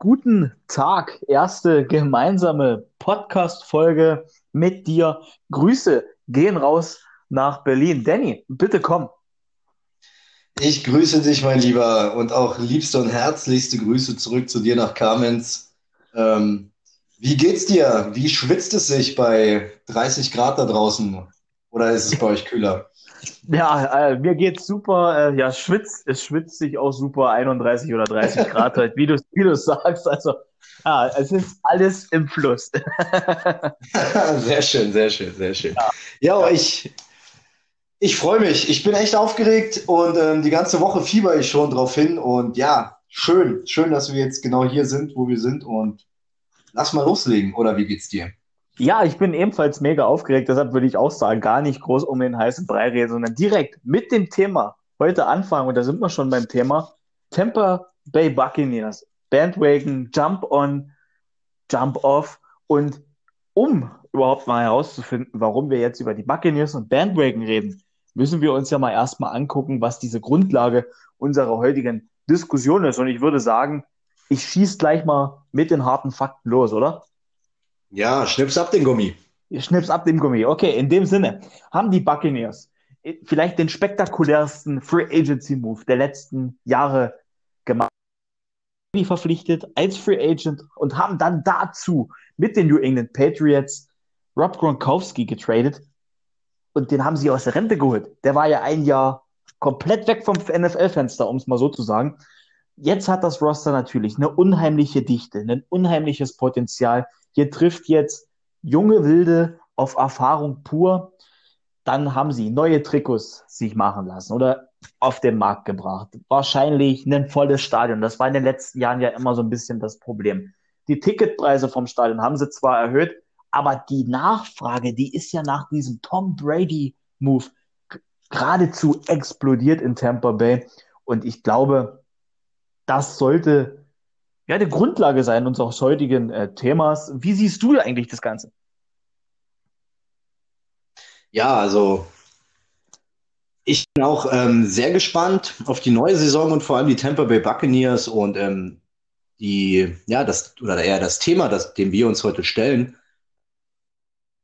guten Tag. Erste gemeinsame Podcast-Folge mit dir. Grüße gehen raus nach Berlin. Danny, bitte komm. Ich grüße dich, mein Lieber, und auch liebste und herzlichste Grüße zurück zu dir nach Kamenz. Ähm, wie geht's dir? Wie schwitzt es sich bei 30 Grad da draußen? Oder ist es bei euch kühler? Ja, äh, mir geht's super. Äh, ja, schwitzt, es schwitzt sich auch super, 31 oder 30 Grad halt, wie du wie du sagst. Also, ja, es ist alles im Fluss. sehr schön, sehr schön, sehr schön. Ja, ja ich, ich freue mich. Ich bin echt aufgeregt und ähm, die ganze Woche fieber ich schon drauf hin. Und ja, schön, schön, dass wir jetzt genau hier sind, wo wir sind. Und lass mal loslegen. Oder wie geht's dir? Ja, ich bin ebenfalls mega aufgeregt, deshalb würde ich auch sagen, gar nicht groß um den heißen Brei reden, sondern direkt mit dem Thema heute anfangen. Und da sind wir schon beim Thema Tampa Bay Buccaneers. Bandwagon, Jump on, Jump off. Und um überhaupt mal herauszufinden, warum wir jetzt über die Buccaneers und Bandwagon reden, müssen wir uns ja mal erstmal angucken, was diese Grundlage unserer heutigen Diskussion ist. Und ich würde sagen, ich schieße gleich mal mit den harten Fakten los, oder? Ja, schnips ab den Gummi. Schnips ab den Gummi. Okay, in dem Sinne haben die Buccaneers vielleicht den spektakulärsten Free Agency Move der letzten Jahre gemacht. Verpflichtet als Free Agent und haben dann dazu mit den New England Patriots Rob Gronkowski getradet und den haben sie aus der Rente geholt. Der war ja ein Jahr komplett weg vom NFL-Fenster, um es mal so zu sagen. Jetzt hat das Roster natürlich eine unheimliche Dichte, ein unheimliches Potenzial. Hier trifft jetzt junge Wilde auf Erfahrung pur. Dann haben sie neue Trikots sich machen lassen oder auf den Markt gebracht. Wahrscheinlich ein volles Stadion. Das war in den letzten Jahren ja immer so ein bisschen das Problem. Die Ticketpreise vom Stadion haben sie zwar erhöht, aber die Nachfrage, die ist ja nach diesem Tom Brady Move geradezu explodiert in Tampa Bay. Und ich glaube, das sollte ja, die Grundlage sein unseres heutigen äh, Themas. Wie siehst du eigentlich das Ganze? Ja, also ich bin auch ähm, sehr gespannt auf die neue Saison und vor allem die Tampa Bay Buccaneers und ähm, die, ja, das, oder eher das Thema, das, dem wir uns heute stellen.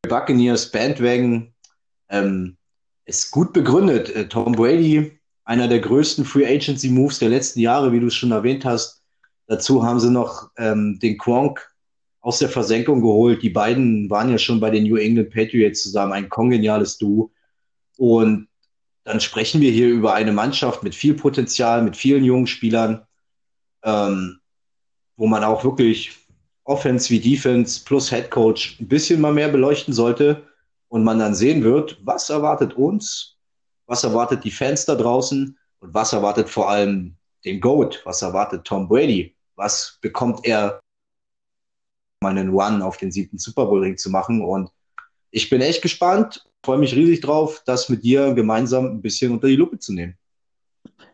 Buccaneers Bandwagon ähm, ist gut begründet. Äh, Tom Brady, einer der größten Free Agency Moves der letzten Jahre, wie du es schon erwähnt hast, Dazu haben sie noch ähm, den Quonk aus der Versenkung geholt. Die beiden waren ja schon bei den New England Patriots zusammen, ein kongeniales Duo. Und dann sprechen wir hier über eine Mannschaft mit viel Potenzial, mit vielen jungen Spielern, ähm, wo man auch wirklich Offense wie Defense plus Head Coach ein bisschen mal mehr beleuchten sollte und man dann sehen wird, was erwartet uns, was erwartet die Fans da draußen und was erwartet vor allem den GOAT, was erwartet Tom Brady was bekommt er, um einen One auf den siebten Super Bowl Ring zu machen. Und ich bin echt gespannt, freue mich riesig drauf, das mit dir gemeinsam ein bisschen unter die Lupe zu nehmen.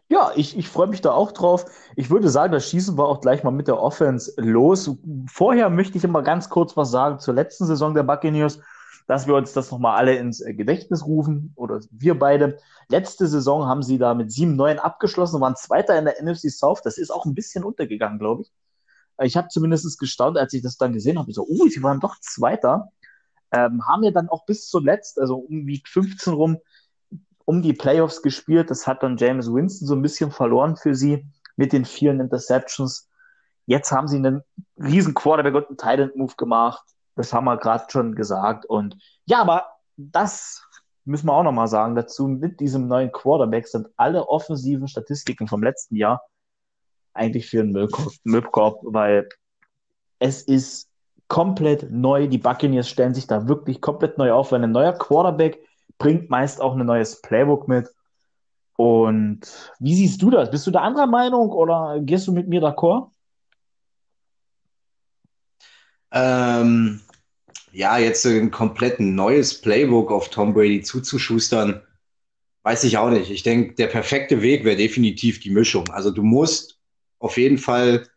Ja, ich, ich freue mich da auch drauf. Ich würde sagen, das schießen wir auch gleich mal mit der Offense los. Vorher möchte ich immer ganz kurz was sagen zur letzten Saison der Buccaneers, dass wir uns das nochmal alle ins Gedächtnis rufen oder wir beide. Letzte Saison haben sie da mit 7-9 abgeschlossen, waren Zweiter in der NFC South. Das ist auch ein bisschen untergegangen, glaube ich. Ich habe zumindest gestaunt, als ich das dann gesehen habe. So, oh, sie waren doch Zweiter. Ähm, haben ja dann auch bis zuletzt, also um Week 15 rum, um die Playoffs gespielt. Das hat dann James Winston so ein bisschen verloren für sie mit den vielen Interceptions. Jetzt haben sie einen riesen Quarterback und einen Tight Move gemacht. Das haben wir gerade schon gesagt. Und ja, aber das müssen wir auch nochmal sagen, dazu mit diesem neuen Quarterback sind alle offensiven Statistiken vom letzten Jahr eigentlich für einen Müllkorb, weil es ist komplett neu. Die Buccaneers stellen sich da wirklich komplett neu auf, weil ein neuer Quarterback bringt meist auch ein neues Playbook mit. Und wie siehst du das? Bist du da anderer Meinung oder gehst du mit mir d'accord? Ähm, ja, jetzt ein komplett neues Playbook auf Tom Brady zuzuschustern, weiß ich auch nicht. Ich denke, der perfekte Weg wäre definitiv die Mischung. Also du musst auf jeden Fall,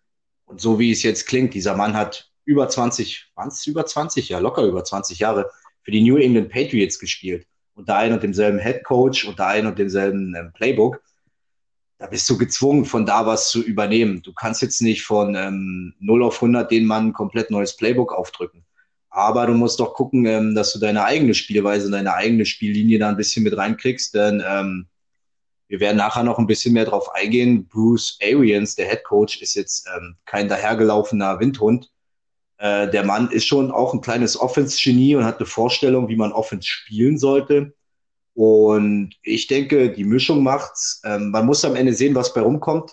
und so wie es jetzt klingt, dieser Mann hat über 20, waren es über 20, ja, locker über 20 Jahre für die New England Patriots gespielt. Unter einem und demselben Head Coach, unter einem und demselben ähm, Playbook. Da bist du gezwungen, von da was zu übernehmen. Du kannst jetzt nicht von ähm, 0 auf 100 den Mann ein komplett neues Playbook aufdrücken. Aber du musst doch gucken, ähm, dass du deine eigene Spielweise, deine eigene Spiellinie da ein bisschen mit reinkriegst, denn ähm, wir werden nachher noch ein bisschen mehr drauf eingehen. Bruce Arians, der Head Coach, ist jetzt ähm, kein dahergelaufener Windhund. Äh, der Mann ist schon auch ein kleines Offense-Genie und hat eine Vorstellung, wie man Offense spielen sollte. Und ich denke, die Mischung macht's. Ähm, man muss am Ende sehen, was bei rumkommt.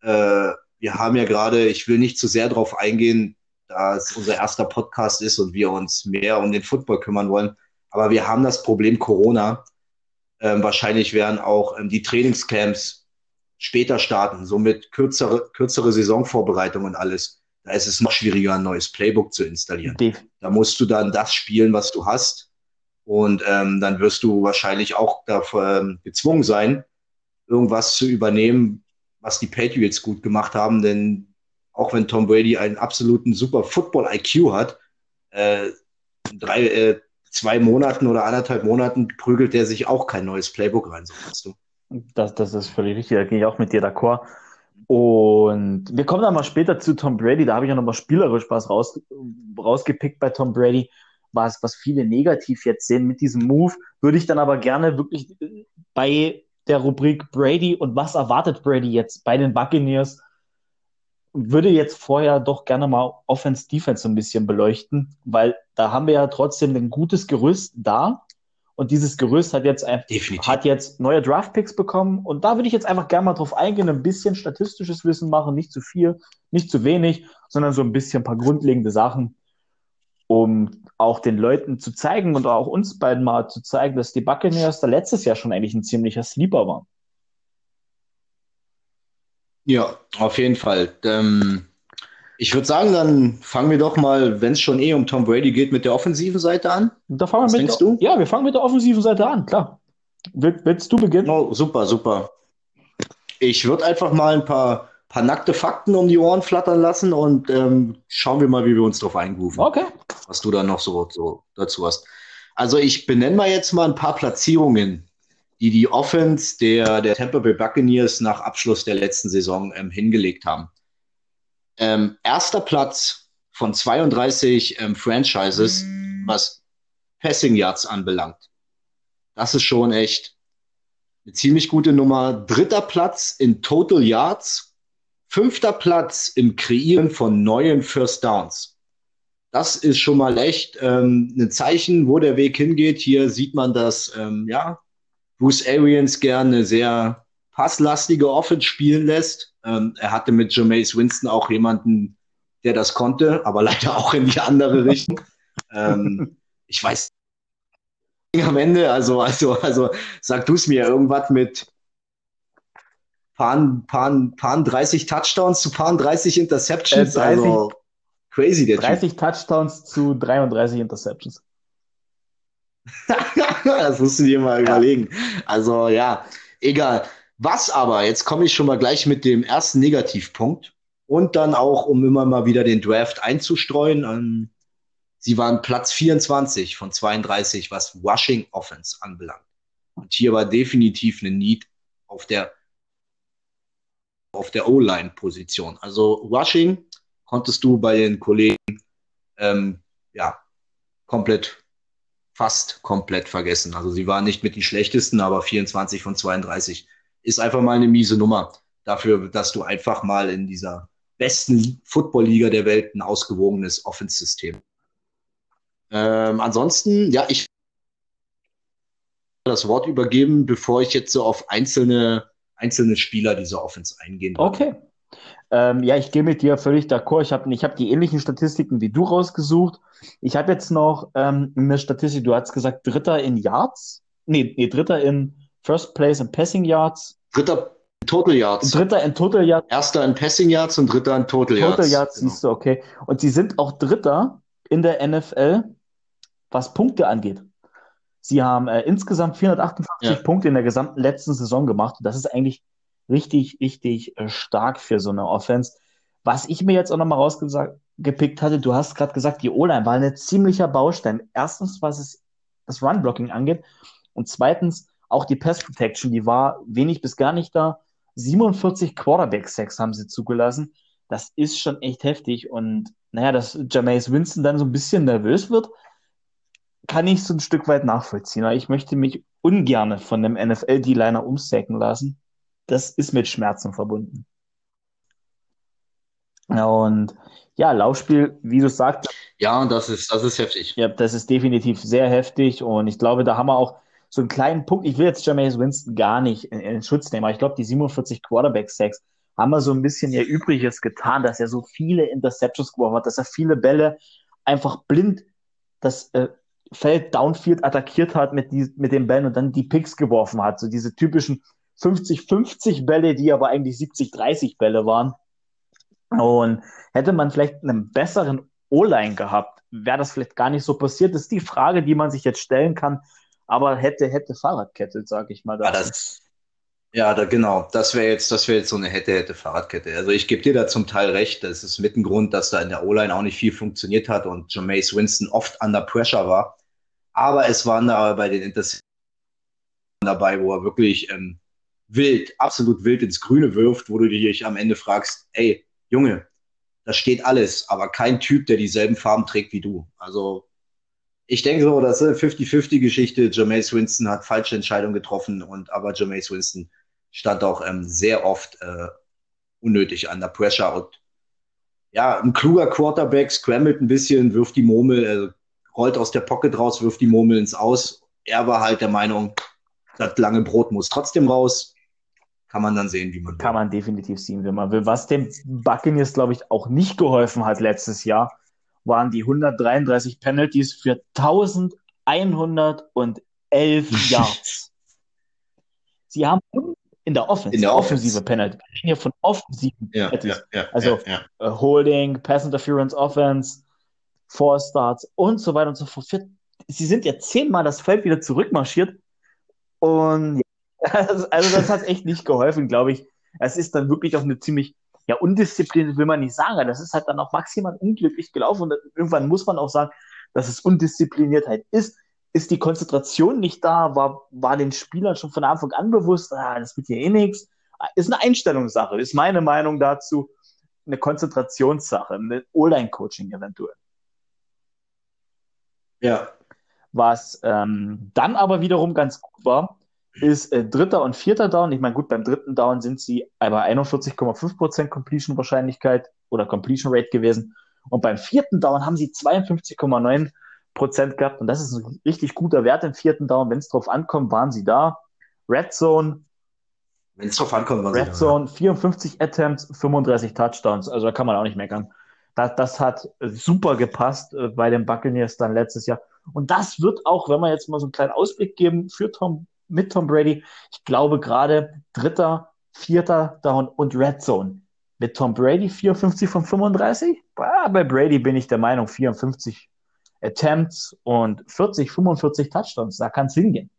Äh, wir haben ja gerade, ich will nicht zu sehr drauf eingehen, da es unser erster Podcast ist und wir uns mehr um den Football kümmern wollen. Aber wir haben das Problem Corona. Ähm, wahrscheinlich werden auch ähm, die Trainingscamps später starten, somit kürzere, kürzere Saisonvorbereitung und alles. Da ist es noch schwieriger, ein neues Playbook zu installieren. Da musst du dann das spielen, was du hast und ähm, dann wirst du wahrscheinlich auch dafür ähm, gezwungen sein, irgendwas zu übernehmen, was die Patriots gut gemacht haben. Denn auch wenn Tom Brady einen absoluten super Football-IQ hat, äh, drei, äh, zwei Monaten oder anderthalb Monaten prügelt der sich auch kein neues Playbook rein, so weißt du. Das, das ist völlig richtig, da gehe ich auch mit dir d'accord. Und wir kommen dann mal später zu Tom Brady, da habe ich ja nochmal spielerisch was raus, rausgepickt bei Tom Brady was, was viele negativ jetzt sehen mit diesem Move, würde ich dann aber gerne wirklich bei der Rubrik Brady und was erwartet Brady jetzt bei den Buccaneers, würde jetzt vorher doch gerne mal Offense Defense so ein bisschen beleuchten, weil da haben wir ja trotzdem ein gutes Gerüst da. Und dieses Gerüst hat jetzt, hat jetzt neue Draft-Picks bekommen. Und da würde ich jetzt einfach gerne mal drauf eingehen, ein bisschen statistisches Wissen machen, nicht zu viel, nicht zu wenig, sondern so ein bisschen ein paar grundlegende Sachen, um auch den Leuten zu zeigen und auch uns beiden mal zu zeigen, dass die Buccaneers da letztes Jahr schon eigentlich ein ziemlicher Sleeper waren. Ja, auf jeden Fall. Ähm, ich würde sagen, dann fangen wir doch mal, wenn es schon eh um Tom Brady geht, mit der offensiven Seite an. Da fangen Was wir mit denkst du? Ja, wir fangen mit der offensiven Seite an, klar. willst du beginnen? Oh, super, super. Ich würde einfach mal ein paar paar nackte Fakten um die Ohren flattern lassen und ähm, schauen wir mal, wie wir uns darauf eingrooven. Okay. Was du da noch so, so dazu hast. Also ich benenne mal jetzt mal ein paar Platzierungen, die die Offense der, der Tampa Bay Buccaneers nach Abschluss der letzten Saison ähm, hingelegt haben. Ähm, erster Platz von 32 ähm, Franchises, was Passing Yards anbelangt. Das ist schon echt eine ziemlich gute Nummer. Dritter Platz in Total Yards Fünfter Platz im Kreieren von neuen First Downs. Das ist schon mal echt ähm, ein Zeichen, wo der Weg hingeht. Hier sieht man, dass ähm, ja, Bruce Arians gerne sehr passlastige Offense spielen lässt. Ähm, er hatte mit Jameis Winston auch jemanden, der das konnte, aber leider auch in die andere Richtung. ähm, ich weiß am Ende, also, also, also sag du es mir, irgendwas mit Paaren, Paaren, Paaren 30 Touchdowns zu Paaren 30 Interceptions. Äh, 30, also crazy, der 30 typ. Touchdowns zu 33 Interceptions. das musst du dir mal ja. überlegen. Also ja, egal. Was aber, jetzt komme ich schon mal gleich mit dem ersten Negativpunkt und dann auch, um immer mal wieder den Draft einzustreuen. Ähm, sie waren Platz 24 von 32, was Rushing Offense anbelangt. Und hier war definitiv eine Need auf der auf der O-Line-Position. Also Rushing konntest du bei den Kollegen ähm, ja komplett, fast komplett vergessen. Also sie waren nicht mit die schlechtesten, aber 24 von 32 ist einfach mal eine miese Nummer dafür, dass du einfach mal in dieser besten Football-Liga der Welt ein ausgewogenes Offense-System. Ähm, ansonsten, ja, ich das Wort übergeben, bevor ich jetzt so auf einzelne einzelne Spieler dieser Offense eingehen. Okay. Ähm, ja, ich gehe mit dir völlig d'accord. Ich habe ich hab die ähnlichen Statistiken wie du rausgesucht. Ich habe jetzt noch ähm, eine Statistik, du hast gesagt, Dritter in Yards. Nee, nee, Dritter in First Place in Passing Yards. Dritter in Total Yards. Dritter in Total Yards. Erster in Passing Yards und Dritter in Total Yards. Total Yards, genau. siehst du, okay. Und sie sind auch Dritter in der NFL, was Punkte angeht. Sie haben äh, insgesamt 458 ja. Punkte in der gesamten letzten Saison gemacht. Das ist eigentlich richtig, richtig äh, stark für so eine Offense. Was ich mir jetzt auch nochmal rausgepickt hatte, du hast gerade gesagt, die O-Line war ein ziemlicher Baustein. Erstens, was es das Run-Blocking angeht und zweitens auch die Pass Protection, die war wenig bis gar nicht da. 47 Quarterback-Sacks haben sie zugelassen. Das ist schon echt heftig. Und naja, dass Jameis Winston dann so ein bisschen nervös wird, kann ich so ein Stück weit nachvollziehen. Ich möchte mich ungern von einem NFL-D-Liner umsacken lassen. Das ist mit Schmerzen verbunden. Und ja, Laufspiel, wie du sagst. Ja, das ist, das ist heftig. Ja, das ist definitiv sehr heftig. Und ich glaube, da haben wir auch so einen kleinen Punkt. Ich will jetzt Jameis Winston gar nicht in, in Schutz nehmen, aber ich glaube, die 47 Quarterback-Sacks haben wir so ein bisschen ihr Übriges getan, dass er so viele Interceptions geworfen hat, dass er viele Bälle einfach blind das äh, Feld downfield attackiert hat mit, die, mit den Bällen und dann die Picks geworfen hat. So diese typischen 50-50 Bälle, die aber eigentlich 70-30 Bälle waren. Und hätte man vielleicht einen besseren O-Line gehabt, wäre das vielleicht gar nicht so passiert. Das ist die Frage, die man sich jetzt stellen kann. Aber hätte, hätte Fahrradkette, sage ich mal. Ja, das, ja da, genau. Das wäre jetzt, das wäre jetzt so eine hätte, hätte Fahrradkette. Also ich gebe dir da zum Teil recht. Das ist mit ein Grund, dass da in der O-Line auch nicht viel funktioniert hat und Jameis Winston oft under pressure war. Aber es waren da bei den Interceptions dabei, wo er wirklich ähm, wild, absolut wild ins Grüne wirft, wo du dich am Ende fragst, ey, Junge, da steht alles, aber kein Typ, der dieselben Farben trägt wie du. Also ich denke so, das ist eine 50-50-Geschichte. Jameis Winston hat falsche Entscheidungen getroffen und aber Jameis Winston stand auch ähm, sehr oft äh, unnötig an der Pressure und ja, ein kluger Quarterback scrambled ein bisschen, wirft die Murmel, äh, rollt aus der Pocket raus, wirft die Murmel ins Aus. Er war halt der Meinung, das lange Brot muss trotzdem raus kann man dann sehen, wie man will. Kann man definitiv sehen, wie man will. Was dem Buccaneers, glaube ich, auch nicht geholfen hat letztes Jahr, waren die 133 Penalties für 1111 Yards. Sie haben in der Offense, in der offensive Penalty. Wir reden hier von offensiven ja, Penalties. Ja, ja, also uh, Holding, Pass Interference Offense, Four Starts und so weiter und so fort. Sie sind ja zehnmal das Feld wieder zurückmarschiert und also das hat echt nicht geholfen, glaube ich. Es ist dann wirklich auch eine ziemlich, ja, undiszipliniert will man nicht sagen. Das ist halt dann auch maximal unglücklich gelaufen. Und irgendwann muss man auch sagen, dass es Undiszipliniertheit ist. Ist die Konzentration nicht da? War, war den Spielern schon von Anfang an bewusst, ah, das wird hier eh nichts? Ist eine Einstellungssache, ist meine Meinung dazu. Eine Konzentrationssache, eine O-Line-Coaching eventuell. Ja. Was ähm, dann aber wiederum ganz gut war, ist äh, dritter und vierter Down. Ich meine, gut, beim dritten Down sind sie bei 41,5% Completion Wahrscheinlichkeit oder Completion Rate gewesen. Und beim vierten Down haben sie 52,9% gehabt. Und das ist ein richtig guter Wert im vierten Down. Wenn es drauf ankommt, waren sie da. Red Zone. Wenn es drauf ankommt, waren Red sie da. Zone, 54 Attempts, 35 Touchdowns. Also da kann man auch nicht meckern. Das, das hat super gepasst äh, bei den Buccaneers dann letztes Jahr. Und das wird auch, wenn wir jetzt mal so einen kleinen Ausblick geben für Tom mit Tom Brady. Ich glaube gerade dritter, vierter Down und Red Zone. Mit Tom Brady 54 von 35? bei Brady bin ich der Meinung 54 Attempts und 40, 45 Touchdowns. Da kann es hingehen.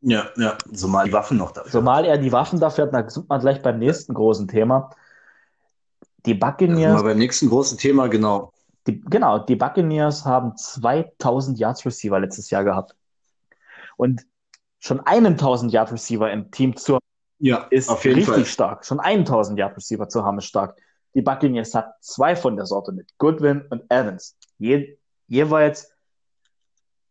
Ja, ja, zumal die Waffen noch dafür. Zumal er die Waffen dafür hat, da sind wir gleich beim nächsten großen Thema. Die Buccaneers. Mal beim nächsten großen Thema, genau. Die, genau, die Buccaneers haben 2000 Yards Receiver letztes Jahr gehabt. Und schon einen 1000 Yard Receiver im Team zu ja, ist richtig Fall. stark. Schon einen 1000 Yard Receiver zu haben ist stark. Die Buccaneers hat zwei von der Sorte mit Goodwin und Evans. Je, jeweils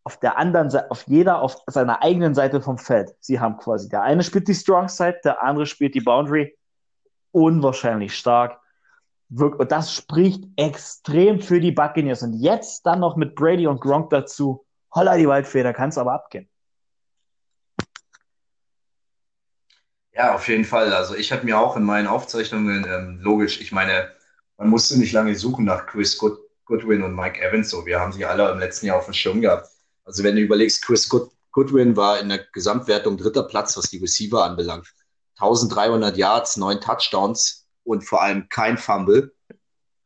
auf der anderen Seite, auf jeder auf seiner eigenen Seite vom Feld. Sie haben quasi, der eine spielt die Strong Side, der andere spielt die Boundary. Unwahrscheinlich stark. Und das spricht extrem für die Buccaneers. Und jetzt dann noch mit Brady und Gronk dazu. Holla die Waldfeder, kann es aber abgehen. Ja, auf jeden Fall. Also ich habe mir auch in meinen Aufzeichnungen, ähm, logisch, ich meine, man musste nicht lange suchen nach Chris Good Goodwin und Mike Evans. So, wir haben sie alle im letzten Jahr auf dem Schirm gehabt. Also wenn du überlegst, Chris Good Goodwin war in der Gesamtwertung dritter Platz, was die Receiver anbelangt. 1300 Yards, neun Touchdowns und vor allem kein Fumble.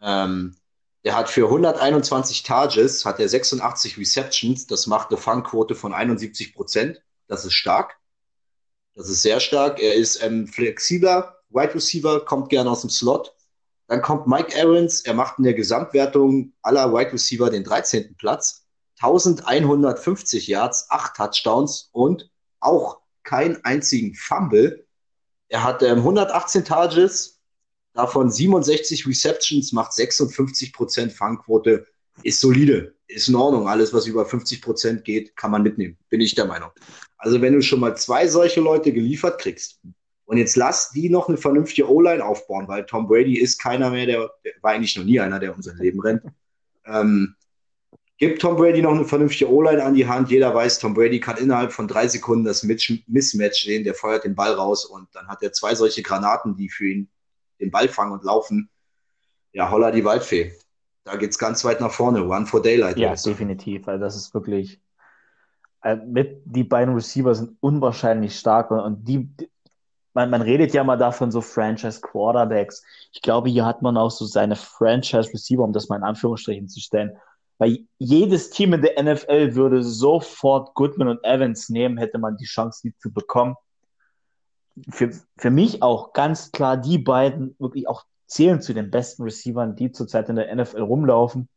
Ähm, der hat für 121 Targets, hat er 86 Receptions. Das macht eine Fangquote von 71 Prozent. Das ist stark. Das ist sehr stark. Er ist ähm, flexibler Wide Receiver, kommt gerne aus dem Slot. Dann kommt Mike Aarons. Er macht in der Gesamtwertung aller Wide Receiver den 13. Platz. 1150 Yards, 8 Touchdowns und auch keinen einzigen Fumble. Er hat ähm, 118 Targets, davon 67 Receptions, macht 56% Fangquote, ist solide, ist in Ordnung. Alles, was über 50% geht, kann man mitnehmen, bin ich der Meinung. Also wenn du schon mal zwei solche Leute geliefert kriegst, und jetzt lass die noch eine vernünftige O-Line aufbauen, weil Tom Brady ist keiner mehr, der, war eigentlich noch nie einer, der um sein Leben rennt. Ähm, Gib Tom Brady noch eine vernünftige O-Line an die Hand. Jeder weiß, Tom Brady kann innerhalb von drei Sekunden das Mismatch sehen. Der feuert den Ball raus und dann hat er zwei solche Granaten, die für ihn den Ball fangen und laufen. Ja, holla die Waldfee. Da geht es ganz weit nach vorne. One for Daylight. Ja, definitiv. Also das ist wirklich. Äh, mit, die beiden Receiver sind unwahrscheinlich stark und, und die, man, man redet ja mal davon so Franchise Quarterbacks. Ich glaube, hier hat man auch so seine Franchise Receiver, um das mal in Anführungsstrichen zu stellen. Weil jedes Team in der NFL würde sofort Goodman und Evans nehmen, hätte man die Chance, die zu bekommen. Für, für mich auch ganz klar, die beiden wirklich auch zählen zu den besten Receivern, die zurzeit in der NFL rumlaufen.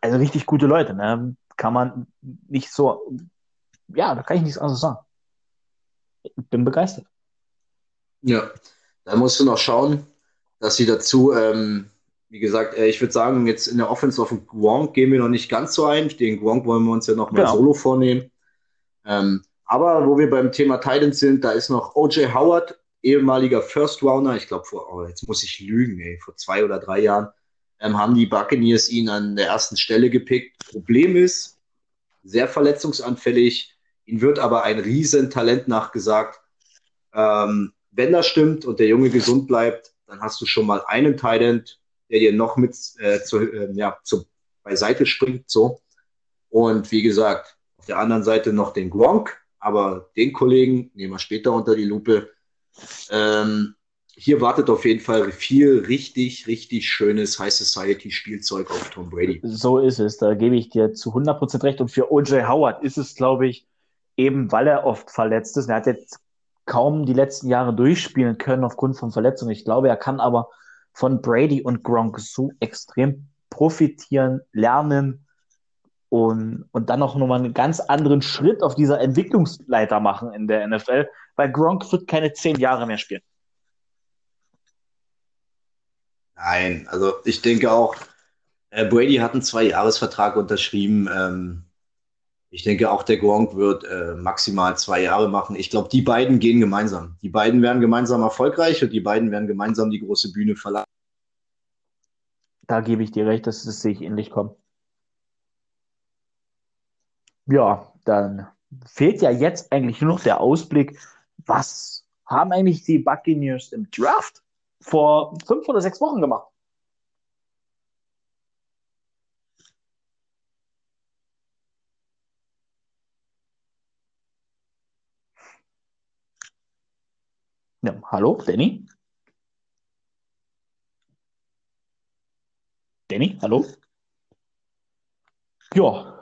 Also richtig gute Leute, ne? Kann man nicht so, ja, da kann ich nichts anderes sagen. Ich bin begeistert. Ja, da musst du noch schauen, dass sie dazu ähm, wie gesagt, äh, ich würde sagen, jetzt in der Offense auf den Gronk gehen wir noch nicht ganz so ein. Den Gronk wollen wir uns ja noch mal genau. solo vornehmen. Ähm, aber wo wir beim Thema Titans sind, da ist noch O.J. Howard, ehemaliger First Rounder. Ich glaube, vor, oh, jetzt muss ich lügen, ey, vor zwei oder drei Jahren ähm, haben die Buccaneers ihn an der ersten Stelle gepickt. Problem ist, sehr verletzungsanfällig. Ihm wird aber ein Riesentalent nachgesagt. Ähm, wenn das stimmt und der Junge gesund bleibt, dann hast du schon mal einen Talent der dir noch mit äh, zu, äh, ja, zu, beiseite springt. So. Und wie gesagt, auf der anderen Seite noch den Gronk, aber den Kollegen nehmen wir später unter die Lupe. Ähm, hier wartet auf jeden Fall viel richtig, richtig schönes High Society Spielzeug auf Tom Brady. So ist es, da gebe ich dir zu 100% recht. Und für O.J. Howard ist es, glaube ich, eben weil er oft verletzt ist. Er hat jetzt kaum die letzten Jahre durchspielen können aufgrund von Verletzungen. Ich glaube, er kann aber von Brady und Gronk so extrem profitieren, lernen und, und dann auch nochmal einen ganz anderen Schritt auf dieser Entwicklungsleiter machen in der NFL, weil Gronk wird keine zehn Jahre mehr spielen. Nein, also ich denke auch, äh, Brady hat einen Zwei-Jahres-Vertrag unterschrieben. Ähm, ich denke auch, der Gronk wird äh, maximal zwei Jahre machen. Ich glaube, die beiden gehen gemeinsam. Die beiden werden gemeinsam erfolgreich und die beiden werden gemeinsam die große Bühne verlassen. Da gebe ich dir recht, dass es sich ähnlich kommt. Ja, dann fehlt ja jetzt eigentlich nur noch der Ausblick. Was haben eigentlich die Buccaneers im Draft vor fünf oder sechs Wochen gemacht? Ja, hallo, Danny? Danny, hallo? Ja,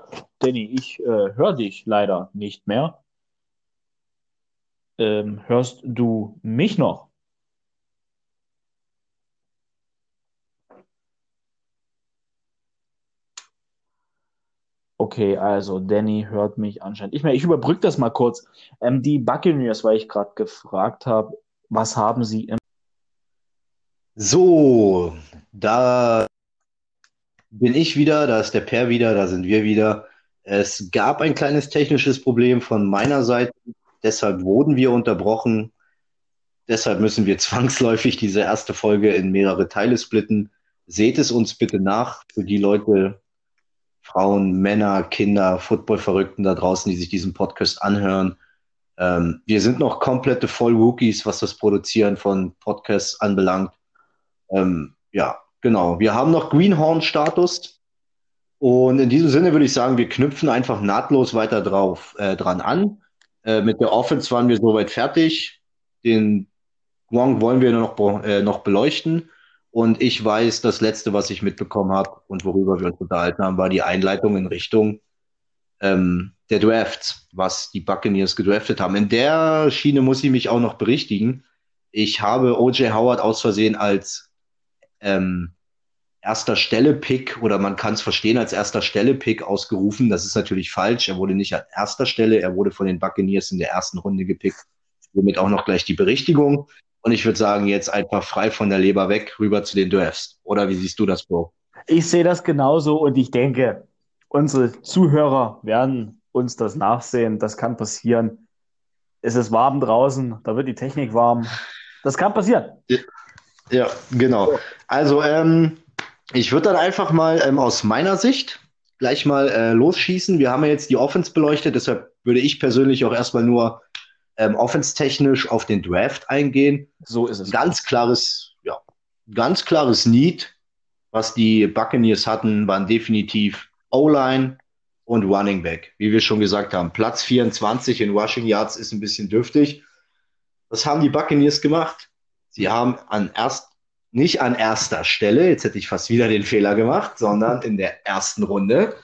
Danny, ich äh, höre dich leider nicht mehr. Ähm, hörst du mich noch? Okay, also Danny hört mich anscheinend. Ich, ich überbrücke das mal kurz. Ähm, die Buccaneers, weil ich gerade gefragt habe, was haben Sie im So, da bin ich wieder, da ist der Per wieder, da sind wir wieder. Es gab ein kleines technisches Problem von meiner Seite, deshalb wurden wir unterbrochen. Deshalb müssen wir zwangsläufig diese erste Folge in mehrere Teile splitten. Seht es uns bitte nach für die Leute, Frauen, Männer, Kinder, Football-Verrückten da draußen, die sich diesen Podcast anhören. Ähm, wir sind noch komplette Voll-Rookies, was das Produzieren von Podcasts anbelangt. Ähm, ja, genau. Wir haben noch Greenhorn-Status. Und in diesem Sinne würde ich sagen, wir knüpfen einfach nahtlos weiter drauf, äh, dran an. Äh, mit der Offense waren wir soweit fertig. Den Wong wollen wir noch, äh, noch beleuchten. Und ich weiß, das letzte, was ich mitbekommen habe und worüber wir uns unterhalten haben, war die Einleitung in Richtung ähm, der Drafts, was die Buccaneers gedraftet haben. In der Schiene muss ich mich auch noch berichtigen. Ich habe O.J. Howard aus Versehen als ähm, erster Stelle-Pick oder man kann es verstehen als erster Stelle-Pick ausgerufen. Das ist natürlich falsch. Er wurde nicht an erster Stelle, er wurde von den Buccaneers in der ersten Runde gepickt. Somit auch noch gleich die Berichtigung. Und ich würde sagen, jetzt einfach frei von der Leber weg rüber zu den Drafts. Oder wie siehst du das, Bro? Ich sehe das genauso und ich denke, unsere Zuhörer werden uns das nachsehen. Das kann passieren. Es ist warm draußen, da wird die Technik warm. Das kann passieren. Ja, ja genau. Also, ähm, ich würde dann einfach mal ähm, aus meiner Sicht gleich mal äh, losschießen. Wir haben ja jetzt die Offense beleuchtet, deshalb würde ich persönlich auch erstmal nur ähm, offense-technisch auf den Draft eingehen. So ist es. Ganz klares, ja, ganz klares Need, was die Buccaneers hatten, waren definitiv O-Line und Running Back. Wie wir schon gesagt haben, Platz 24 in Rushing Yards ist ein bisschen dürftig. Was haben die Buccaneers gemacht? Sie haben an erst nicht an erster Stelle, jetzt hätte ich fast wieder den Fehler gemacht, sondern in der ersten Runde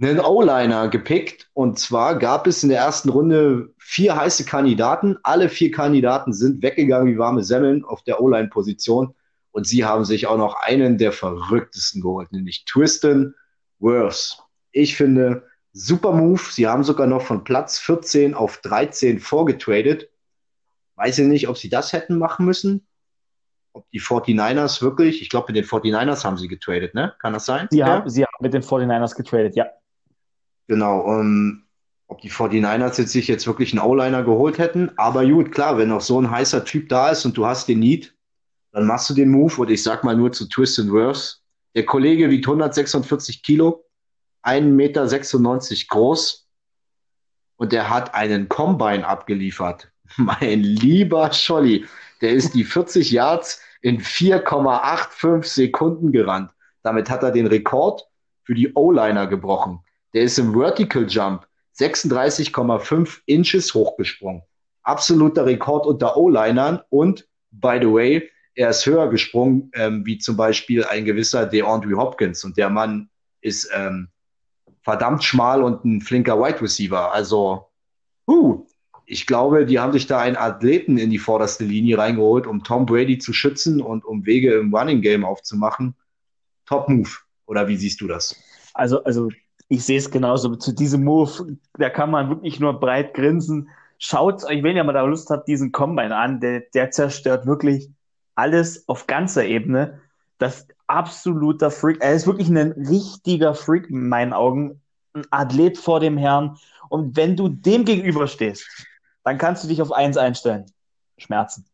einen O-Liner gepickt. Und zwar gab es in der ersten Runde vier heiße Kandidaten. Alle vier Kandidaten sind weggegangen wie warme Semmeln auf der O-Line-Position. Und sie haben sich auch noch einen der verrücktesten geholt, nämlich Tristan Wirfs. Ich finde, super Move. Sie haben sogar noch von Platz 14 auf 13 vorgetradet. Weiß ich nicht, ob sie das hätten machen müssen ob die 49ers wirklich, ich glaube, mit den 49ers haben sie getradet, ne? Kann das sein? Sie, ja? haben, sie haben mit den 49ers getradet, ja. Genau, um, ob die 49ers jetzt sich jetzt wirklich einen O-Liner geholt hätten. Aber gut, klar, wenn noch so ein heißer Typ da ist und du hast den Need, dann machst du den Move und ich sag mal nur zu Twist and Worth. Der Kollege wiegt 146 Kilo, 1,96 Meter groß und der hat einen Combine abgeliefert. Mein lieber Scholli, der ist die 40 Yards in 4,85 Sekunden gerannt. Damit hat er den Rekord für die O-Liner gebrochen. Der ist im Vertical Jump 36,5 Inches hochgesprungen. Absoluter Rekord unter O-Linern und, by the way, er ist höher gesprungen, ähm, wie zum Beispiel ein gewisser DeAndre Hopkins. Und der Mann ist ähm, verdammt schmal und ein flinker Wide Receiver. Also, huh, ich glaube, die haben sich da einen Athleten in die vorderste Linie reingeholt, um Tom Brady zu schützen und um Wege im Running Game aufzumachen. Top Move. Oder wie siehst du das? Also, also ich sehe es genauso. Zu diesem Move, da kann man wirklich nur breit grinsen. Schaut euch, wenn ihr mal da Lust habt, diesen Combine an. Der, der zerstört wirklich alles auf ganzer Ebene. Das absoluter Freak. Er ist wirklich ein richtiger Freak in meinen Augen. Ein Athlet vor dem Herrn. Und wenn du dem gegenüberstehst, dann kannst du dich auf eins einstellen. Schmerzen.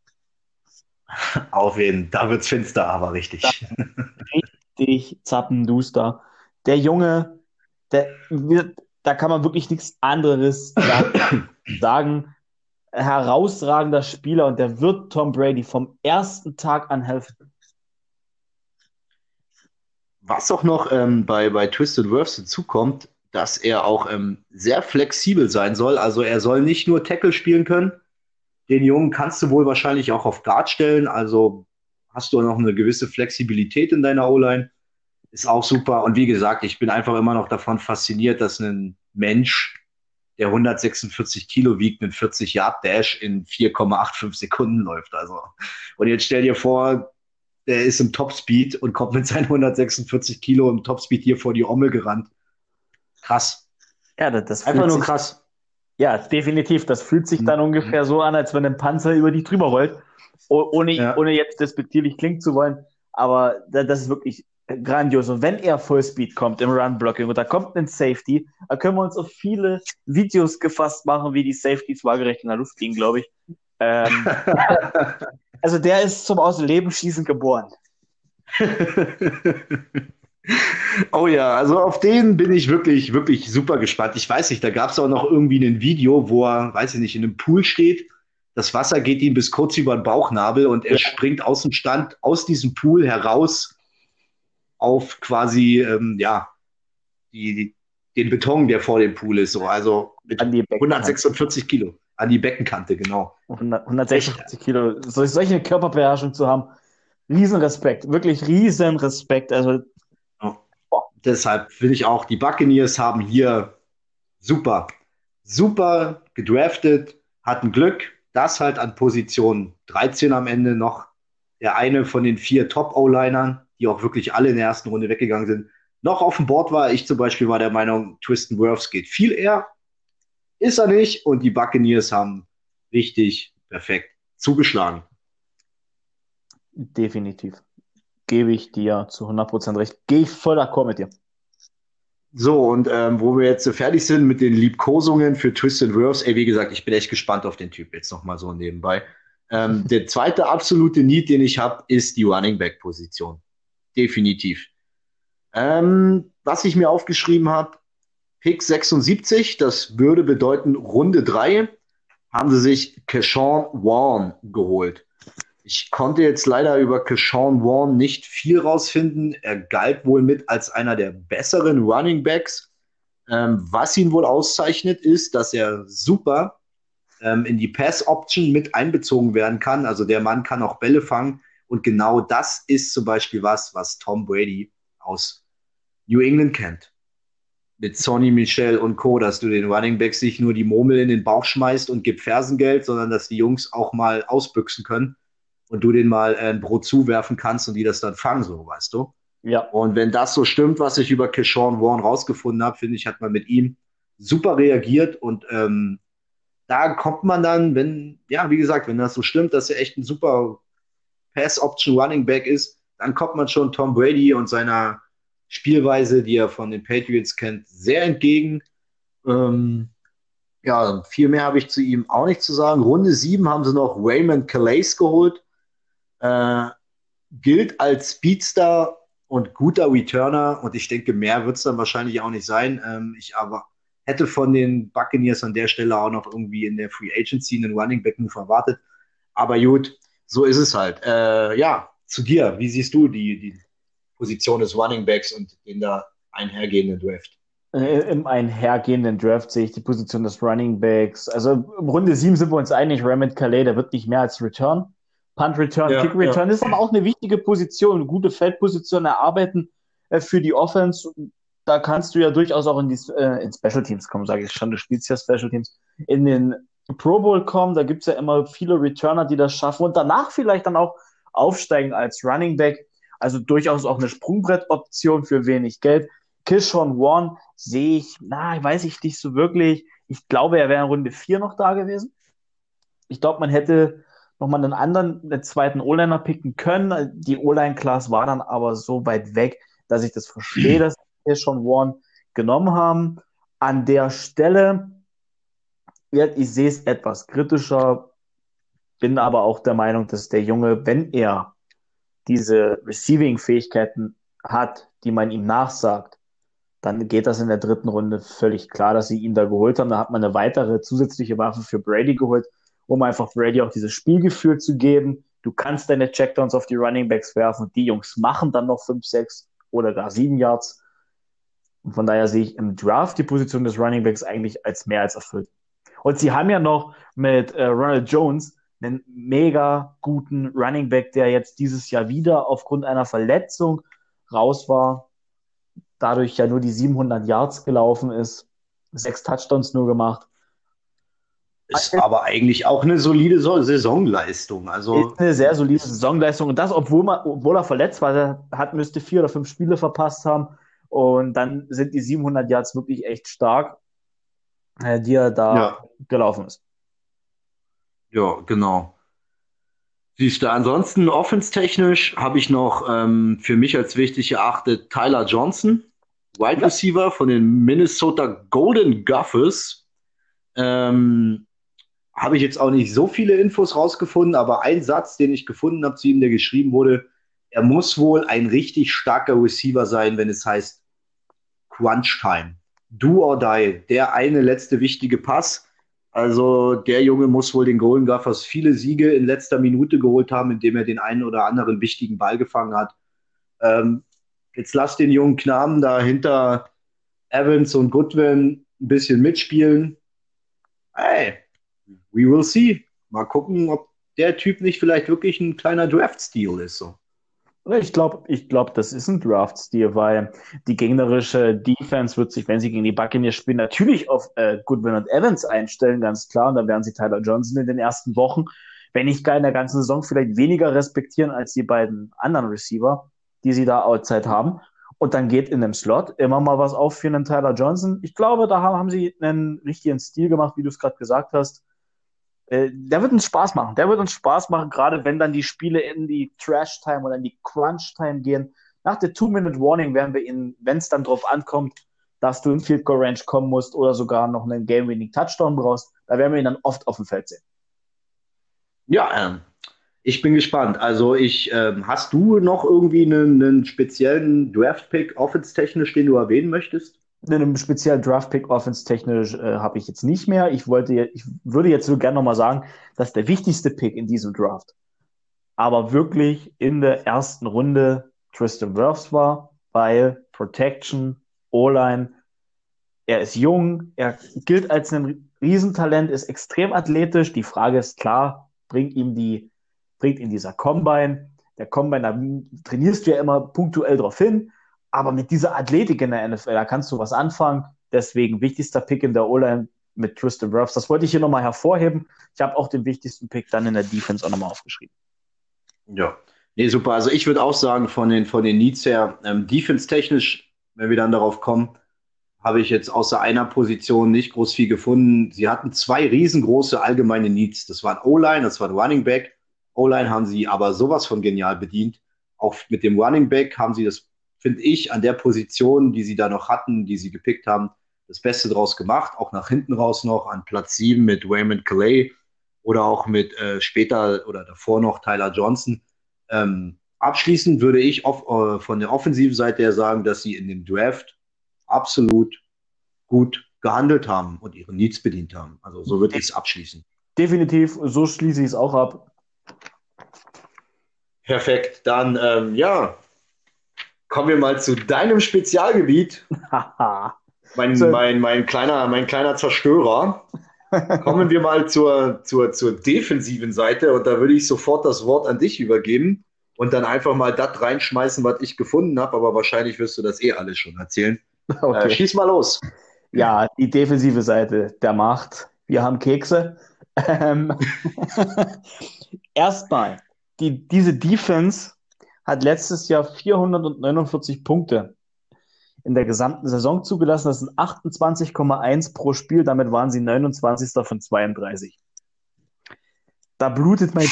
Auf jeden, da wird's finster, aber richtig. Richtig zappenduster. Der Junge, der wird, da kann man wirklich nichts anderes sagen. Herausragender Spieler und der wird Tom Brady vom ersten Tag an helfen. Was auch noch ähm, bei, bei Twisted Worths hinzukommt, dass er auch ähm, sehr flexibel sein soll. Also er soll nicht nur Tackle spielen können. Den Jungen kannst du wohl wahrscheinlich auch auf Guard stellen. Also hast du noch eine gewisse Flexibilität in deiner O-Line. Ist auch super. Und wie gesagt, ich bin einfach immer noch davon fasziniert, dass ein Mensch, der 146 Kilo wiegt, einen 40 Yard Dash in 4,85 Sekunden läuft. Also, und jetzt stell dir vor, der ist im Topspeed und kommt mit seinen 146 Kilo im Topspeed hier vor die Omme gerannt krass. Ja, das, das einfach nur krass. Ja, definitiv. Das fühlt sich dann mhm. ungefähr so an, als wenn ein Panzer über dich drüber rollt. Ohne, ja. ohne jetzt despektierlich klingen zu wollen. Aber das ist wirklich grandios. Und wenn er Fullspeed kommt im Run-Blocking und da kommt ein Safety, da können wir uns auf viele Videos gefasst machen, wie die Safeties waagerecht in der Luft liegen, glaube ich. Ähm, also der ist zum Aus dem Leben schießen geboren. Oh ja, also auf den bin ich wirklich, wirklich super gespannt. Ich weiß nicht, da gab es auch noch irgendwie ein Video, wo er, weiß ich nicht, in einem Pool steht. Das Wasser geht ihm bis kurz über den Bauchnabel und er ja. springt aus dem Stand, aus diesem Pool heraus auf quasi, ähm, ja, die, den Beton, der vor dem Pool ist. So. Also mit 146 Kilo an die Beckenkante, genau. 100, 146 Kilo. Solche Körperbeherrschung zu haben, Riesenrespekt, wirklich Riesenrespekt. Also deshalb finde ich auch, die Buccaneers haben hier super, super gedraftet, hatten Glück, dass halt an Position 13 am Ende noch der eine von den vier Top-O-Linern, die auch wirklich alle in der ersten Runde weggegangen sind, noch auf dem Board war. Ich zum Beispiel war der Meinung, Tristan Wirfs geht viel eher. Ist er nicht. Und die Buccaneers haben richtig perfekt zugeschlagen. Definitiv. Gebe ich dir zu 100% recht. Gehe ich voll d'accord mit dir. So, und ähm, wo wir jetzt so fertig sind mit den Liebkosungen für Twisted Wirfs, ey, wie gesagt, ich bin echt gespannt auf den Typ jetzt nochmal so nebenbei. Ähm, der zweite absolute Need, den ich habe, ist die Running Back Position. Definitiv. Ähm, was ich mir aufgeschrieben habe, Pick 76, das würde bedeuten Runde 3, haben sie sich Keshawn Warren geholt. Ich konnte jetzt leider über Keshawn Warren nicht viel rausfinden. Er galt wohl mit als einer der besseren Running Backs. Ähm, was ihn wohl auszeichnet, ist, dass er super ähm, in die Pass-Option mit einbezogen werden kann. Also der Mann kann auch Bälle fangen. Und genau das ist zum Beispiel was, was Tom Brady aus New England kennt. Mit Sonny Michel und Co., dass du den Running Backs nicht nur die Murmel in den Bauch schmeißt und gib Fersengeld, sondern dass die Jungs auch mal ausbüchsen können und du den mal ein Brot zuwerfen kannst und die das dann fangen, so weißt du. Ja. Und wenn das so stimmt, was ich über Keshawn Warren rausgefunden habe, finde ich, hat man mit ihm super reagiert und ähm, da kommt man dann, wenn, ja, wie gesagt, wenn das so stimmt, dass er echt ein super Pass-Option Running Back ist, dann kommt man schon Tom Brady und seiner Spielweise, die er von den Patriots kennt, sehr entgegen. Ähm, ja, viel mehr habe ich zu ihm auch nicht zu sagen. Runde 7 haben sie noch Raymond Calais geholt. Äh, gilt als Speedster und guter Returner und ich denke, mehr wird es dann wahrscheinlich auch nicht sein. Ähm, ich aber hätte von den Buccaneers an der Stelle auch noch irgendwie in der Free Agency einen Running Back Move erwartet. Aber gut, so ist es halt. Äh, ja, zu dir, wie siehst du die, die Position des Running Backs und den da einhergehenden Draft? Äh, Im einhergehenden Draft sehe ich die Position des Running Backs. Also Runde 7 sind wir uns einig, Ramit Calais, der wird nicht mehr als Return. Punt Return, ja, Kick Return ja. ist aber auch eine wichtige Position, eine gute Feldposition erarbeiten äh, für die Offense. Da kannst du ja durchaus auch in die äh, in Special Teams kommen, sage ich schon. Du spielst ja Special Teams. In den Pro Bowl kommen, da gibt es ja immer viele Returner, die das schaffen und danach vielleicht dann auch aufsteigen als Running Back. Also durchaus auch eine Sprungbrettoption für wenig Geld. Kishon One sehe ich, na, weiß ich nicht so wirklich. Ich glaube, er wäre in Runde 4 noch da gewesen. Ich glaube, man hätte nochmal einen anderen, einen zweiten O-Liner picken können. Die O-Line-Class war dann aber so weit weg, dass ich das verstehe, dass wir schon Warren genommen haben. An der Stelle, ja, ich sehe es etwas kritischer, bin aber auch der Meinung, dass der Junge, wenn er diese Receiving-Fähigkeiten hat, die man ihm nachsagt, dann geht das in der dritten Runde völlig klar, dass sie ihn da geholt haben. Da hat man eine weitere zusätzliche Waffe für Brady geholt um einfach Brady auch dieses Spielgefühl zu geben. Du kannst deine Checkdowns auf die Running Backs werfen und die Jungs machen dann noch 5, 6 oder gar 7 Yards. Und von daher sehe ich im Draft die Position des Running Backs eigentlich als mehr als erfüllt. Und sie haben ja noch mit äh, Ronald Jones einen mega guten Running Back, der jetzt dieses Jahr wieder aufgrund einer Verletzung raus war, dadurch ja nur die 700 Yards gelaufen ist, sechs Touchdowns nur gemacht. Ist aber eigentlich auch eine solide Saisonleistung. Also ist eine sehr solide Saisonleistung. Und das, obwohl, man, obwohl er verletzt war, er hat, müsste vier oder fünf Spiele verpasst haben. Und dann sind die 700 Yards wirklich echt stark, äh, die er da ja. gelaufen ist. Ja, genau. Siehst du, ansonsten offenstechnisch habe ich noch ähm, für mich als wichtig erachtet Tyler Johnson, Wide Receiver von den Minnesota Golden Gophers. Ähm, habe ich jetzt auch nicht so viele Infos rausgefunden, aber ein Satz, den ich gefunden habe zu ihm, der geschrieben wurde, er muss wohl ein richtig starker Receiver sein, wenn es heißt Crunch Time. Do or die, der eine letzte wichtige Pass. Also der Junge muss wohl den Golden Gophers viele Siege in letzter Minute geholt haben, indem er den einen oder anderen wichtigen Ball gefangen hat. Ähm, jetzt lass den jungen Knaben da hinter Evans und Goodwin ein bisschen mitspielen. Hey, we will see. Mal gucken, ob der Typ nicht vielleicht wirklich ein kleiner Draft-Stil ist. So. Ich glaube, ich glaub, das ist ein Draft-Stil, weil die gegnerische Defense wird sich, wenn sie gegen die Buccaneers spielen, natürlich auf äh, Goodwin und Evans einstellen, ganz klar. Und da werden sie Tyler Johnson in den ersten Wochen, wenn nicht gar in der ganzen Saison, vielleicht weniger respektieren als die beiden anderen Receiver. die sie da outside haben. Und dann geht in dem Slot immer mal was auf für einen Tyler Johnson. Ich glaube, da haben, sie einen richtigen Stil gemacht, wie du es gerade gesagt hast. Äh, der wird uns Spaß machen. Der wird uns Spaß machen, gerade wenn dann die Spiele in die Trash-Time oder in die Crunch-Time gehen. Nach der Two-Minute-Warning werden wir ihn, wenn es dann drauf ankommt, dass du im Field Goal Range kommen musst oder sogar noch einen Game-Winning Touchdown brauchst, da werden wir ihn dann oft auf dem Feld sehen. Ja, ähm, ich bin gespannt. Also ich, ähm, hast du noch irgendwie einen, einen speziellen Draft-Pick offense-technisch, den du erwähnen möchtest? Einen speziellen Draft-Pick offense-technisch äh, habe ich jetzt nicht mehr. Ich wollte, ich würde jetzt so gerne nochmal sagen, dass der wichtigste Pick in diesem Draft, aber wirklich in der ersten Runde Tristan Wirfs war, weil Protection, O-Line, er ist jung, er gilt als ein Riesentalent, ist extrem athletisch. Die Frage ist klar, bringt ihm die, bringt ihm dieser Combine. Der Combine, da trainierst du ja immer punktuell drauf hin, aber mit dieser Athletik in der NFL, da kannst du was anfangen. Deswegen wichtigster Pick in der O-Line mit Tristan Wirfs. Das wollte ich hier nochmal hervorheben. Ich habe auch den wichtigsten Pick dann in der Defense auch nochmal aufgeschrieben. Ja, nee, super. Also ich würde auch sagen, von den, von den Needs her, ähm, defense-technisch wenn wir dann darauf kommen, habe ich jetzt außer einer Position nicht groß viel gefunden. Sie hatten zwei riesengroße allgemeine Needs. Das waren O-Line, das war Running Back. O-Line haben sie aber sowas von genial bedient. Auch mit dem Running Back haben sie das, finde ich, an der Position, die sie da noch hatten, die sie gepickt haben, das Beste draus gemacht. Auch nach hinten raus noch an Platz 7 mit Raymond Clay oder auch mit äh, später oder davor noch Tyler Johnson. Ähm, Abschließend würde ich auf, äh, von der offensiven Seite her sagen, dass sie in dem Draft absolut gut gehandelt haben und ihre Needs bedient haben. Also so würde ich es abschließen. Definitiv, so schließe ich es auch ab. Perfekt, dann ähm, ja, kommen wir mal zu deinem Spezialgebiet. mein, mein, mein, kleiner, mein kleiner Zerstörer. kommen wir mal zur, zur, zur defensiven Seite und da würde ich sofort das Wort an dich übergeben und dann einfach mal das reinschmeißen, was ich gefunden habe, aber wahrscheinlich wirst du das eh alles schon erzählen. Okay. Äh, schieß mal los. Ja, die defensive Seite der Macht. Wir haben Kekse. Ähm, Erstmal, die, diese Defense hat letztes Jahr 449 Punkte in der gesamten Saison zugelassen. Das sind 28,1 pro Spiel. Damit waren sie 29. von 32. Da blutet mein,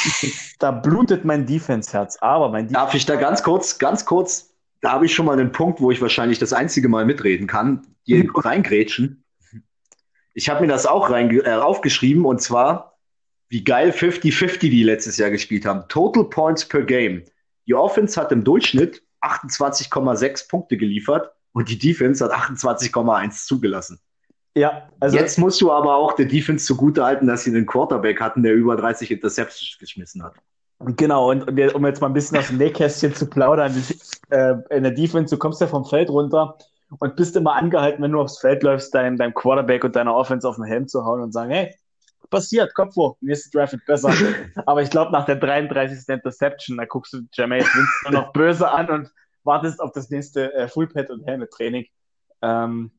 da blutet mein Defense-Herz. Aber mein Defense Darf ich da ganz kurz, ganz kurz, da habe ich schon mal einen Punkt, wo ich wahrscheinlich das einzige Mal mitreden kann, hier mhm. reingrätschen. Ich habe mir das auch rein, äh, aufgeschrieben und zwar, wie geil 50-50 die letztes Jahr gespielt haben. Total Points per Game. Die Offense hat im Durchschnitt 28,6 Punkte geliefert und die Defense hat 28,1 zugelassen. Ja, also jetzt musst du aber auch der Defense zugutehalten, dass sie einen Quarterback hatten, der über 30 Interceptions geschmissen hat. Genau, und, und um jetzt mal ein bisschen aus dem Nähkästchen zu plaudern, äh, in der Defense, du kommst ja vom Feld runter und bist immer angehalten, wenn du aufs Feld läufst, deinem, deinem Quarterback und deiner Offense auf den Helm zu hauen und sagen, hey, passiert, Kopf hoch, nächste Draft wird besser. aber ich glaube, nach der 33. Interception, da guckst du Jameis Winston noch böse an und wartest auf das nächste äh, Fullpad und Helmet-Training. Ähm,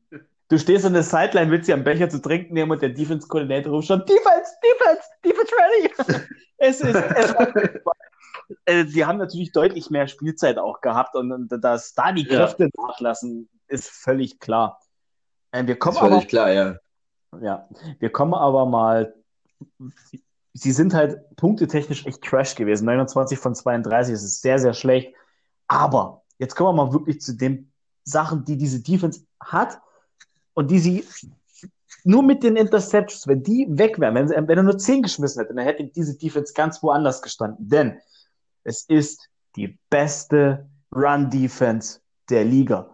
Du stehst an der Sideline, willst dir einen Becher zu trinken nehmen und der Defense-Koordinator ruft schon, Defense, Defense, Defense ready. es ist, es äh, sie haben natürlich deutlich mehr Spielzeit auch gehabt und, und dass da die Kräfte ja. nachlassen, ist völlig klar. Äh, wir kommen ist völlig aber, klar, ja. Ja, wir kommen aber mal, sie sind halt punktetechnisch echt trash gewesen. 29 von 32, das ist sehr, sehr schlecht. Aber jetzt kommen wir mal wirklich zu den Sachen, die diese Defense hat und die sie nur mit den Interceptions, wenn die weg wären, wenn, wenn er nur 10 geschmissen hätte, dann hätte diese Defense ganz woanders gestanden. Denn es ist die beste Run-Defense der Liga.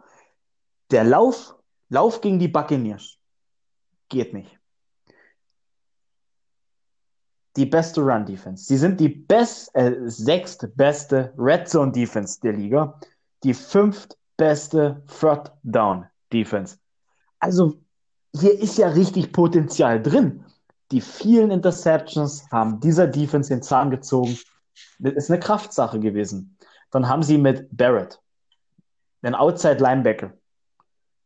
Der Lauf, Lauf gegen die Buccaneers geht nicht. Die beste Run-Defense. Sie sind die best, äh, sechstbeste Red Zone-Defense der Liga. Die fünftbeste Third Down-Defense. Also hier ist ja richtig Potenzial drin. Die vielen Interceptions haben dieser Defense den Zahn gezogen. Das ist eine Kraftsache gewesen. Dann haben sie mit Barrett einen Outside Linebacker,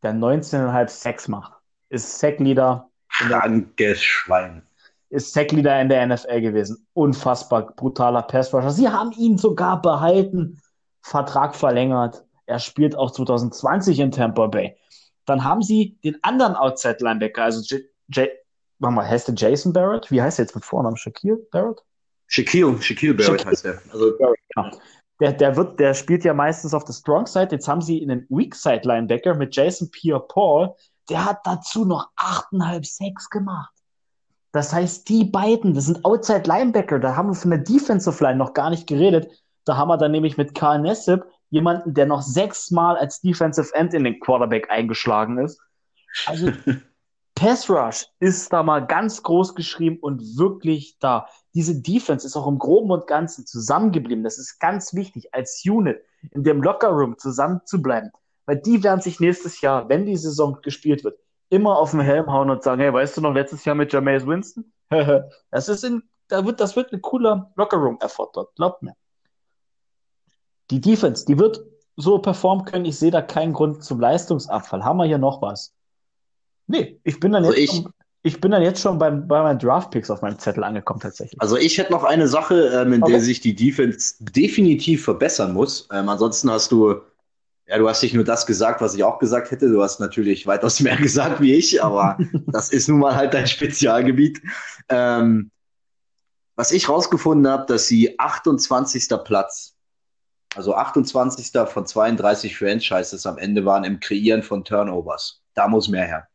der 19,5 Sacks macht, ist Sackleader. Krankes Schwein. Ist Sackleader in der NFL gewesen. Unfassbar brutaler Passrusher. Sie haben ihn sogar behalten Vertrag verlängert. Er spielt auch 2020 in Tampa Bay. Dann haben sie den anderen Outside Linebacker, also J, J warte mal, heißt der Jason Barrett? Wie heißt der jetzt mit Vornamen? Shaquille Barrett? Shaquille, Shaquille Barrett Shaquille. heißt der. Also, ja. Der, der, wird, der spielt ja meistens auf der Strong Side. Jetzt haben sie einen Weak Side Linebacker mit Jason Pierre Paul. Der hat dazu noch 8,5 6 gemacht. Das heißt, die beiden, das sind Outside Linebacker. Da haben wir von der Defensive Line noch gar nicht geredet. Da haben wir dann nämlich mit Karl Nessip jemanden, der noch sechsmal als Defensive End in den Quarterback eingeschlagen ist. Also Pass Rush ist da mal ganz groß geschrieben und wirklich da. Diese Defense ist auch im Groben und Ganzen zusammengeblieben. Das ist ganz wichtig, als Unit in dem Lockerroom zusammen zu bleiben. Weil die werden sich nächstes Jahr, wenn die Saison gespielt wird, immer auf den Helm hauen und sagen, hey, weißt du noch letztes Jahr mit Jameis Winston? das ist in, da wird, das wird ein cooler Lockerroom-Effort dort, glaubt mir. Die Defense, die wird so performen können. Ich sehe da keinen Grund zum Leistungsabfall. Haben wir hier noch was? Nee, ich bin dann also jetzt, ich, schon, ich bin dann jetzt schon beim, bei meinen Draft-Picks auf meinem Zettel angekommen, tatsächlich. Also ich hätte noch eine Sache, ähm, in okay. der sich die Defense definitiv verbessern muss. Ähm, ansonsten hast du, ja, du hast nicht nur das gesagt, was ich auch gesagt hätte. Du hast natürlich weitaus mehr gesagt wie ich, aber das ist nun mal halt dein Spezialgebiet. Ähm, was ich rausgefunden habe, dass sie 28. Platz, also 28. von 32 Franchises am Ende waren im Kreieren von Turnovers. Da muss mehr her.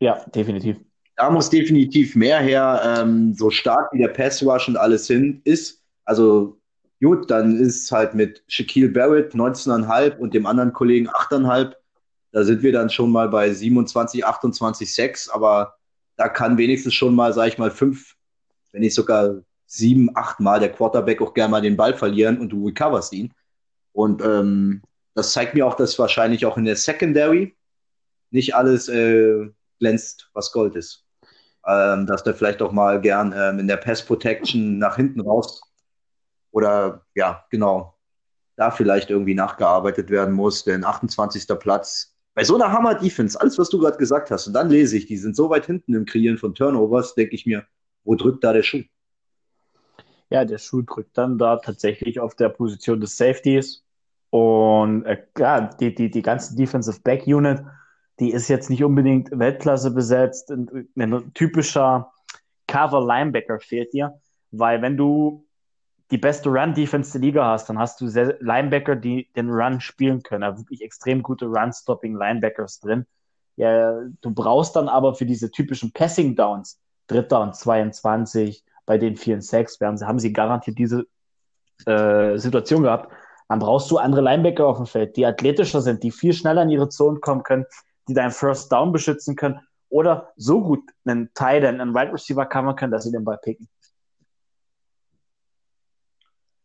Ja, definitiv. Da muss definitiv mehr her, ähm, so stark wie der Pass Rush und alles hin ist. Also gut, dann ist halt mit Shaquille Barrett 19,5 und dem anderen Kollegen 8,5. Da sind wir dann schon mal bei 27, 28, 6, aber da kann wenigstens schon mal, sag ich mal, fünf, wenn nicht sogar sieben, acht Mal der Quarterback auch gerne mal den Ball verlieren und du recoverst ihn. Und ähm, das zeigt mir auch, dass wahrscheinlich auch in der Secondary nicht alles äh, glänzt, was Gold ist. Ähm, dass der vielleicht auch mal gern ähm, in der Pass Protection nach hinten raus oder ja, genau, da vielleicht irgendwie nachgearbeitet werden muss, denn 28. Platz bei so einer Hammer-Defense, alles, was du gerade gesagt hast, und dann lese ich, die sind so weit hinten im Kreieren von Turnovers, denke ich mir, wo drückt da der Schuh? Ja, der Schuh drückt dann da tatsächlich auf der Position des Safeties. Und äh, ja, die, die, die ganze Defensive Back Unit die ist jetzt nicht unbedingt Weltklasse besetzt. Ein typischer Cover Linebacker fehlt dir, weil wenn du die beste Run-Defense der Liga hast, dann hast du Linebacker, die den Run spielen können, also wirklich extrem gute Run-Stopping-Linebackers drin. Ja, du brauchst dann aber für diese typischen Passing-Downs, Dritter und 22, bei den vielen Sacks, werden, haben sie garantiert diese äh, Situation gehabt. Dann brauchst du andere Linebacker auf dem Feld, die athletischer sind, die viel schneller in ihre Zone kommen können, die deinen First Down beschützen können oder so gut einen Tight End, einen Wide Receiver covern können, dass sie den Ball picken.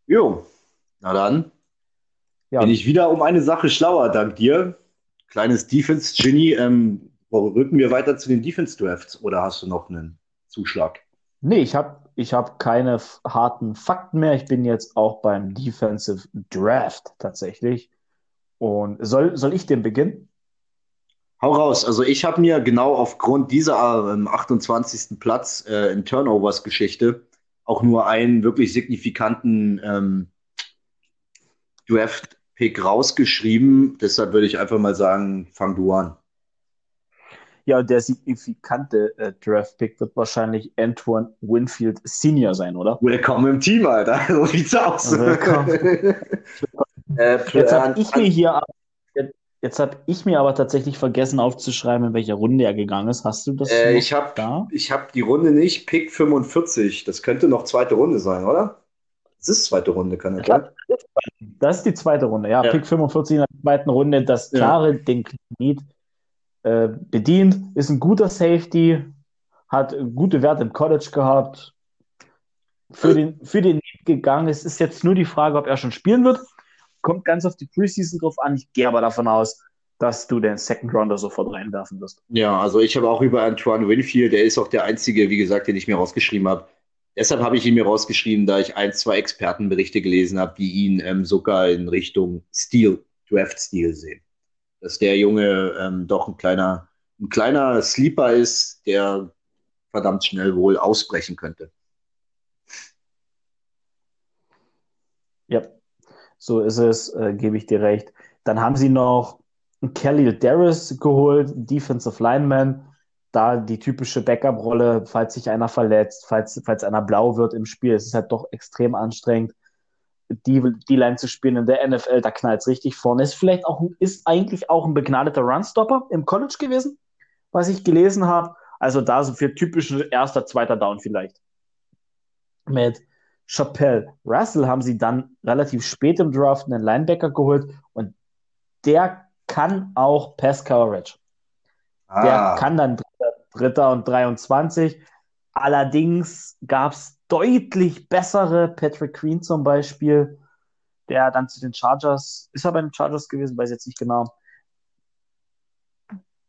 Jo, na dann ja. bin ich wieder um eine Sache schlauer, dank dir. Kleines Defense-Genie. Ähm, rücken wir weiter zu den Defense-Drafts oder hast du noch einen Zuschlag? Nee, ich habe ich hab keine harten Fakten mehr. Ich bin jetzt auch beim Defensive Draft tatsächlich. Und soll, soll ich den beginnen? Hau raus. Also ich habe mir genau aufgrund dieser ähm, 28. Platz äh, in Turnovers-Geschichte auch nur einen wirklich signifikanten ähm, Draft-Pick rausgeschrieben. Deshalb würde ich einfach mal sagen, fang du an. Ja, und der signifikante äh, Draft-Pick wird wahrscheinlich Antoine Winfield Senior sein, oder? Willkommen im Team, Alter. So sieht's aus. Willkommen. äh, Jetzt habe ich mir hier Jetzt habe ich mir aber tatsächlich vergessen aufzuschreiben, in welcher Runde er gegangen ist. Hast du das äh, ich hab, da? Ich habe die Runde nicht. Pick 45. Das könnte noch zweite Runde sein, oder? Das ist zweite Runde, kann das sein? Das ist die zweite Runde, ja. ja. Pick 45 in der zweiten Runde. Das klare ja. den Kredit äh, bedient. Ist ein guter Safety. Hat gute Werte im College gehabt. Für äh. den, für den gegangen. Es ist jetzt nur die Frage, ob er schon spielen wird kommt ganz auf die Preseason drauf an. Ich gehe aber davon aus, dass du den Second Rounder sofort reinwerfen wirst. Ja, also ich habe auch über Antoine Winfield, der ist auch der einzige, wie gesagt, den ich mir rausgeschrieben habe. Deshalb habe ich ihn mir rausgeschrieben, da ich ein, zwei Expertenberichte gelesen habe, die ihn ähm, sogar in Richtung Stil, Draft-Stil sehen. Dass der Junge ähm, doch ein kleiner, ein kleiner Sleeper ist, der verdammt schnell wohl ausbrechen könnte. Ja, So ist es, äh, gebe ich dir recht. Dann haben sie noch Kelly Darris geholt, Defensive Lineman. Da die typische Backup-Rolle, falls sich einer verletzt, falls, falls einer blau wird im Spiel. Es ist halt doch extrem anstrengend, die, die Line zu spielen in der NFL. Da knallt es richtig vorne. Ist vielleicht auch, ist eigentlich auch ein begnadeter Runstopper im College gewesen, was ich gelesen habe. Also da so für typischen erster, zweiter Down vielleicht. Mit Chappelle Russell haben sie dann relativ spät im Draft einen Linebacker geholt und der kann auch Pass Coverage. Ah. Der kann dann Dritter, Dritter und 23. Allerdings gab es deutlich bessere, Patrick Queen zum Beispiel, der dann zu den Chargers, ist er bei den Chargers gewesen, weiß jetzt nicht genau.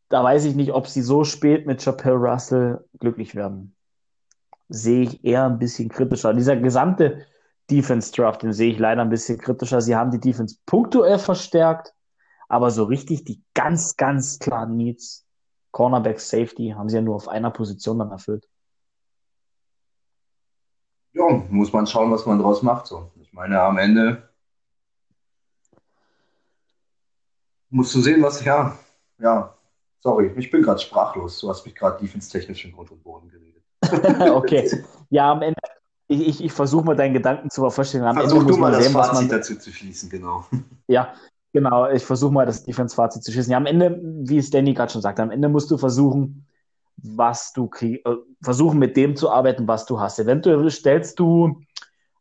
Da weiß ich nicht, ob sie so spät mit Chappelle Russell glücklich werden sehe ich eher ein bisschen kritischer. Dieser gesamte Defense-Draft, den sehe ich leider ein bisschen kritischer. Sie haben die Defense punktuell verstärkt, aber so richtig die ganz, ganz klaren Needs, Cornerback, Safety, haben sie ja nur auf einer Position dann erfüllt. Ja, muss man schauen, was man draus macht. So. Ich meine, am Ende musst du sehen, was, ja, ja, sorry, ich bin gerade sprachlos. Du hast mich gerade defense-technisch in Grund und Boden geredet. okay. Ja, am Ende, ich, ich, ich versuche mal deinen Gedanken zu verstehen. Am Versuch Ende muss du mal das sehen, Fazit man, dazu zu schließen, genau. Ja, genau. Ich versuche mal das Defense-Fazit zu schließen. Ja, am Ende, wie es Danny gerade schon sagt, am Ende musst du versuchen, was du kriegst, äh, versuchen mit dem zu arbeiten, was du hast. Eventuell stellst du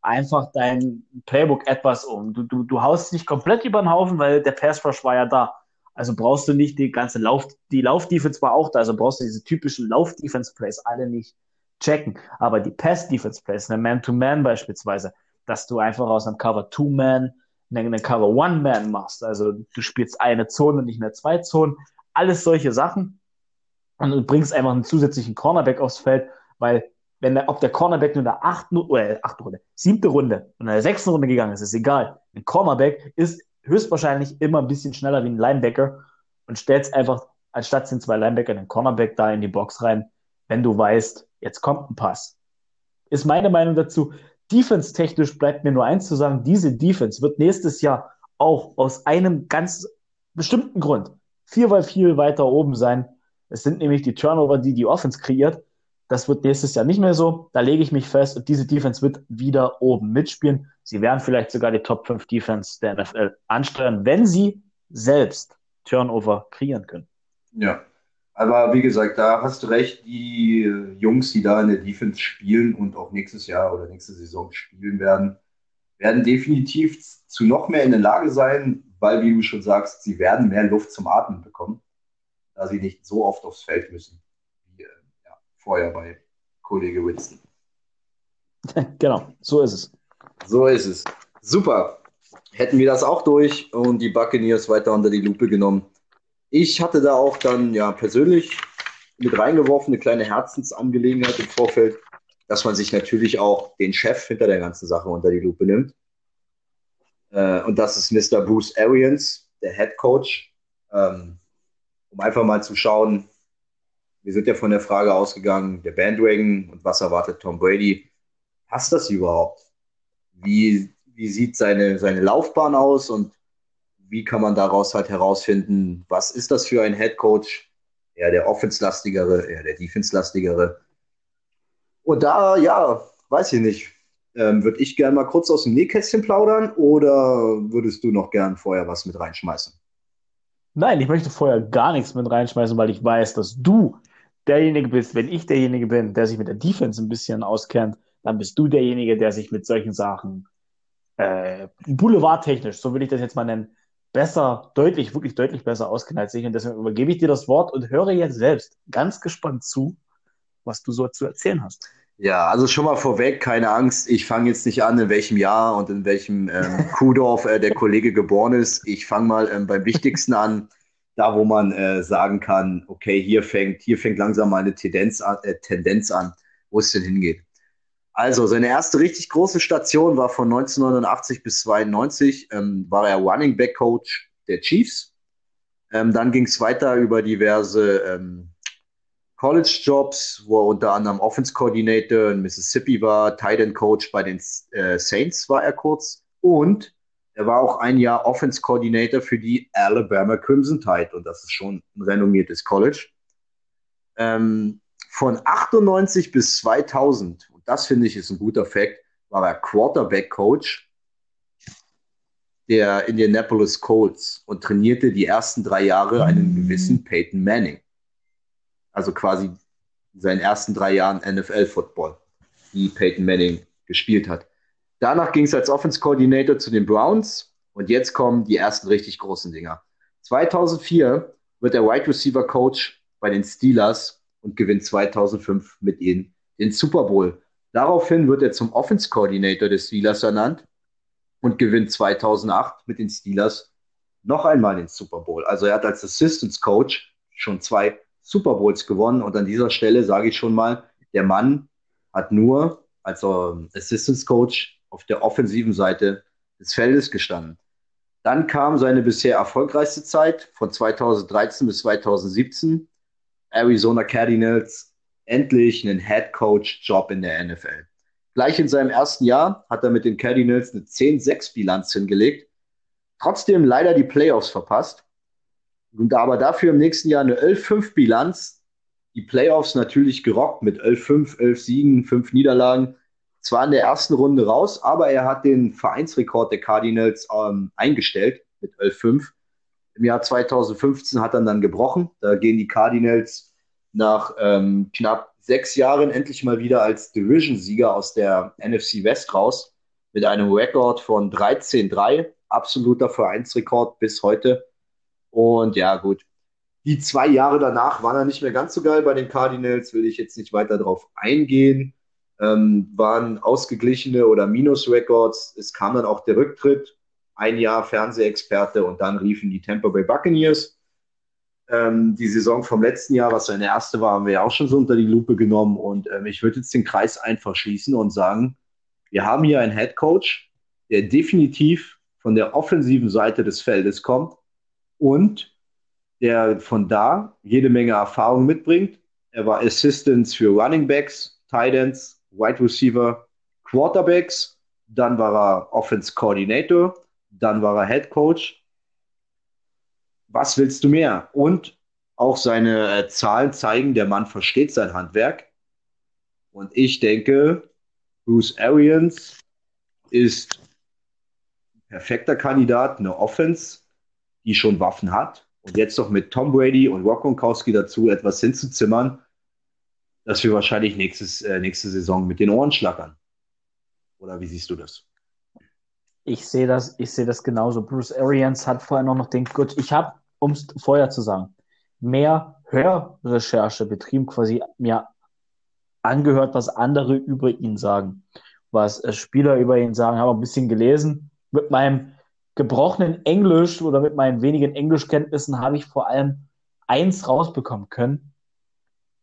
einfach dein Playbook etwas um. Du, du, du haust nicht komplett über den Haufen, weil der Pass Rush war ja da. Also brauchst du nicht die ganze Lauf, die Lauf-Defense war auch da, also brauchst du diese typischen Lauf-Defense-Plays alle nicht checken. Aber die Pass-Defense-Plays, eine Man-to-Man beispielsweise, dass du einfach aus einem Cover-Two-Man eine Cover-One-Man machst. Also du spielst eine Zone, nicht mehr zwei Zonen. Alles solche Sachen. Und du bringst einfach einen zusätzlichen Cornerback aufs Feld, weil wenn der, ob der Cornerback nur in der achten oder achte Runde, siebte Runde und in der sechsten Runde gegangen ist, ist egal. Ein Cornerback ist höchstwahrscheinlich immer ein bisschen schneller wie ein Linebacker und stellst einfach anstatt sind zwei Linebacker den Cornerback da in die Box rein, wenn du weißt, jetzt kommt ein Pass. Ist meine Meinung dazu. Defense-technisch bleibt mir nur eins zu sagen, diese Defense wird nächstes Jahr auch aus einem ganz bestimmten Grund viel, weil viel weiter oben sein. Es sind nämlich die Turnover, die die Offense kreiert. Das wird nächstes Jahr nicht mehr so. Da lege ich mich fest und diese Defense wird wieder oben mitspielen. Sie werden vielleicht sogar die Top 5 Defense der NFL ansteuern, wenn sie selbst Turnover kreieren können. Ja, aber wie gesagt, da hast du recht, die Jungs, die da in der Defense spielen und auch nächstes Jahr oder nächste Saison spielen werden, werden definitiv zu noch mehr in der Lage sein, weil, wie du schon sagst, sie werden mehr Luft zum Atmen bekommen, da sie nicht so oft aufs Feld müssen, wie äh, ja, vorher bei Kollege Winston. Genau, so ist es. So ist es. Super. Hätten wir das auch durch und die Buccaneers weiter unter die Lupe genommen ich hatte da auch dann ja persönlich mit reingeworfen, eine kleine Herzensangelegenheit im Vorfeld, dass man sich natürlich auch den Chef hinter der ganzen Sache unter die Lupe nimmt. Äh, und das ist Mr. Bruce Arians, der Head Coach, ähm, um einfach mal zu schauen, wir sind ja von der Frage ausgegangen, der Bandwagon und was erwartet Tom Brady. Passt das überhaupt? Wie, wie sieht seine, seine Laufbahn aus und wie kann man daraus halt herausfinden, was ist das für ein Head Coach? Eher der Offense-lastigere, eher der Defense-lastigere. Und da, ja, weiß ich nicht. Ähm, Würde ich gerne mal kurz aus dem Nähkästchen plaudern oder würdest du noch gern vorher was mit reinschmeißen? Nein, ich möchte vorher gar nichts mit reinschmeißen, weil ich weiß, dass du derjenige bist, wenn ich derjenige bin, der sich mit der Defense ein bisschen auskennt, dann bist du derjenige, der sich mit solchen Sachen äh, boulevardtechnisch, so will ich das jetzt mal nennen, besser, deutlich, wirklich deutlich besser auskennen als ich. Und deswegen übergebe ich dir das Wort und höre jetzt selbst ganz gespannt zu, was du so zu erzählen hast. Ja, also schon mal vorweg, keine Angst. Ich fange jetzt nicht an, in welchem Jahr und in welchem ähm, Kuhdorf äh, der Kollege geboren ist. Ich fange mal ähm, beim Wichtigsten an, da wo man äh, sagen kann, okay, hier fängt, hier fängt langsam mal eine Tendenz an, äh, Tendenz an wo es denn hingeht. Also, seine erste richtig große Station war von 1989 bis 92, ähm, war er Running Back Coach der Chiefs. Ähm, dann ging es weiter über diverse ähm, College Jobs, wo er unter anderem Offense Coordinator in Mississippi war, Tight End Coach bei den äh, Saints war er kurz und Er war auch ein Jahr Offense Coordinator für die Alabama Crimson Tide und das ist schon ein renommiertes College. Ähm, von 98 bis 2000, und das finde ich ist ein guter Fakt, war er Quarterback Coach der Indianapolis Colts und trainierte die ersten drei Jahre einen gewissen Peyton Manning. Also quasi in seinen ersten drei Jahren NFL-Football, die Peyton Manning gespielt hat. Danach ging es als Offense Coordinator zu den Browns und jetzt kommen die ersten richtig großen Dinger. 2004 wird er Wide Receiver Coach bei den Steelers und gewinnt 2005 mit ihnen den Super Bowl. Daraufhin wird er zum Offense Coordinator des Steelers ernannt und gewinnt 2008 mit den Steelers noch einmal den Super Bowl. Also er hat als Assistance Coach schon zwei Super Bowls gewonnen und an dieser Stelle sage ich schon mal, der Mann hat nur als Assistance Coach auf der offensiven Seite des Feldes gestanden. Dann kam seine bisher erfolgreichste Zeit von 2013 bis 2017. Arizona Cardinals endlich einen Head Coach Job in der NFL. Gleich in seinem ersten Jahr hat er mit den Cardinals eine 10-6-Bilanz hingelegt. Trotzdem leider die Playoffs verpasst. Und aber dafür im nächsten Jahr eine 11-5-Bilanz. Die Playoffs natürlich gerockt mit 11-5, 11 Siegen, 5 Niederlagen. Zwar in der ersten Runde raus, aber er hat den Vereinsrekord der Cardinals ähm, eingestellt mit 11-5. Im Jahr 2015 hat er dann gebrochen. Da gehen die Cardinals nach ähm, knapp sechs Jahren endlich mal wieder als Division-Sieger aus der NFC West raus mit einem Rekord von 13-3, absoluter Vereinsrekord bis heute. Und ja, gut. Die zwei Jahre danach waren er nicht mehr ganz so geil bei den Cardinals, will ich jetzt nicht weiter drauf eingehen. Ähm, waren ausgeglichene oder Minus-Records. Es kam dann auch der Rücktritt, ein Jahr Fernsehexperte und dann riefen die Tampa Bay Buccaneers ähm, die Saison vom letzten Jahr, was seine erste war, haben wir ja auch schon so unter die Lupe genommen. Und ähm, ich würde jetzt den Kreis einfach schließen und sagen, wir haben hier einen Head Coach, der definitiv von der offensiven Seite des Feldes kommt und der von da jede Menge Erfahrung mitbringt. Er war Assistant für Running Backs, Tight Ends, Wide Receiver, Quarterbacks. Dann war er Offense Coordinator. Dann war er Head Coach was willst du mehr? Und auch seine äh, Zahlen zeigen, der Mann versteht sein Handwerk. Und ich denke, Bruce Arians ist ein perfekter Kandidat, eine Offense, die schon Waffen hat. Und jetzt noch mit Tom Brady und Rock Gronkowski dazu etwas hinzuzimmern, dass wir wahrscheinlich nächstes, äh, nächste Saison mit den Ohren schlackern. Oder wie siehst du das? Ich sehe das, ich sehe das genauso. Bruce Arians hat vorher noch den, gut, ich habe um es vorher zu sagen, mehr Hörrecherche betrieben, quasi mir angehört, was andere über ihn sagen, was äh, Spieler über ihn sagen, habe ein bisschen gelesen. Mit meinem gebrochenen Englisch oder mit meinen wenigen Englischkenntnissen habe ich vor allem eins rausbekommen können.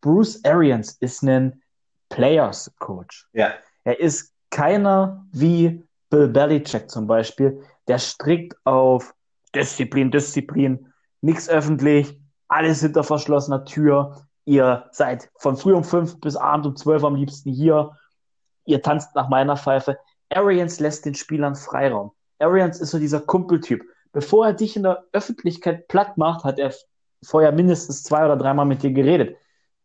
Bruce Arians ist ein Players Coach. Ja. Er ist keiner wie Bill Belichick zum Beispiel, der strikt auf Disziplin, Disziplin, nichts öffentlich, alles hinter verschlossener Tür. Ihr seid von früh um fünf bis abend um zwölf am liebsten hier. Ihr tanzt nach meiner Pfeife. Arians lässt den Spielern Freiraum. Arians ist so dieser Kumpeltyp. Bevor er dich in der Öffentlichkeit platt macht, hat er vorher mindestens zwei oder dreimal mit dir geredet.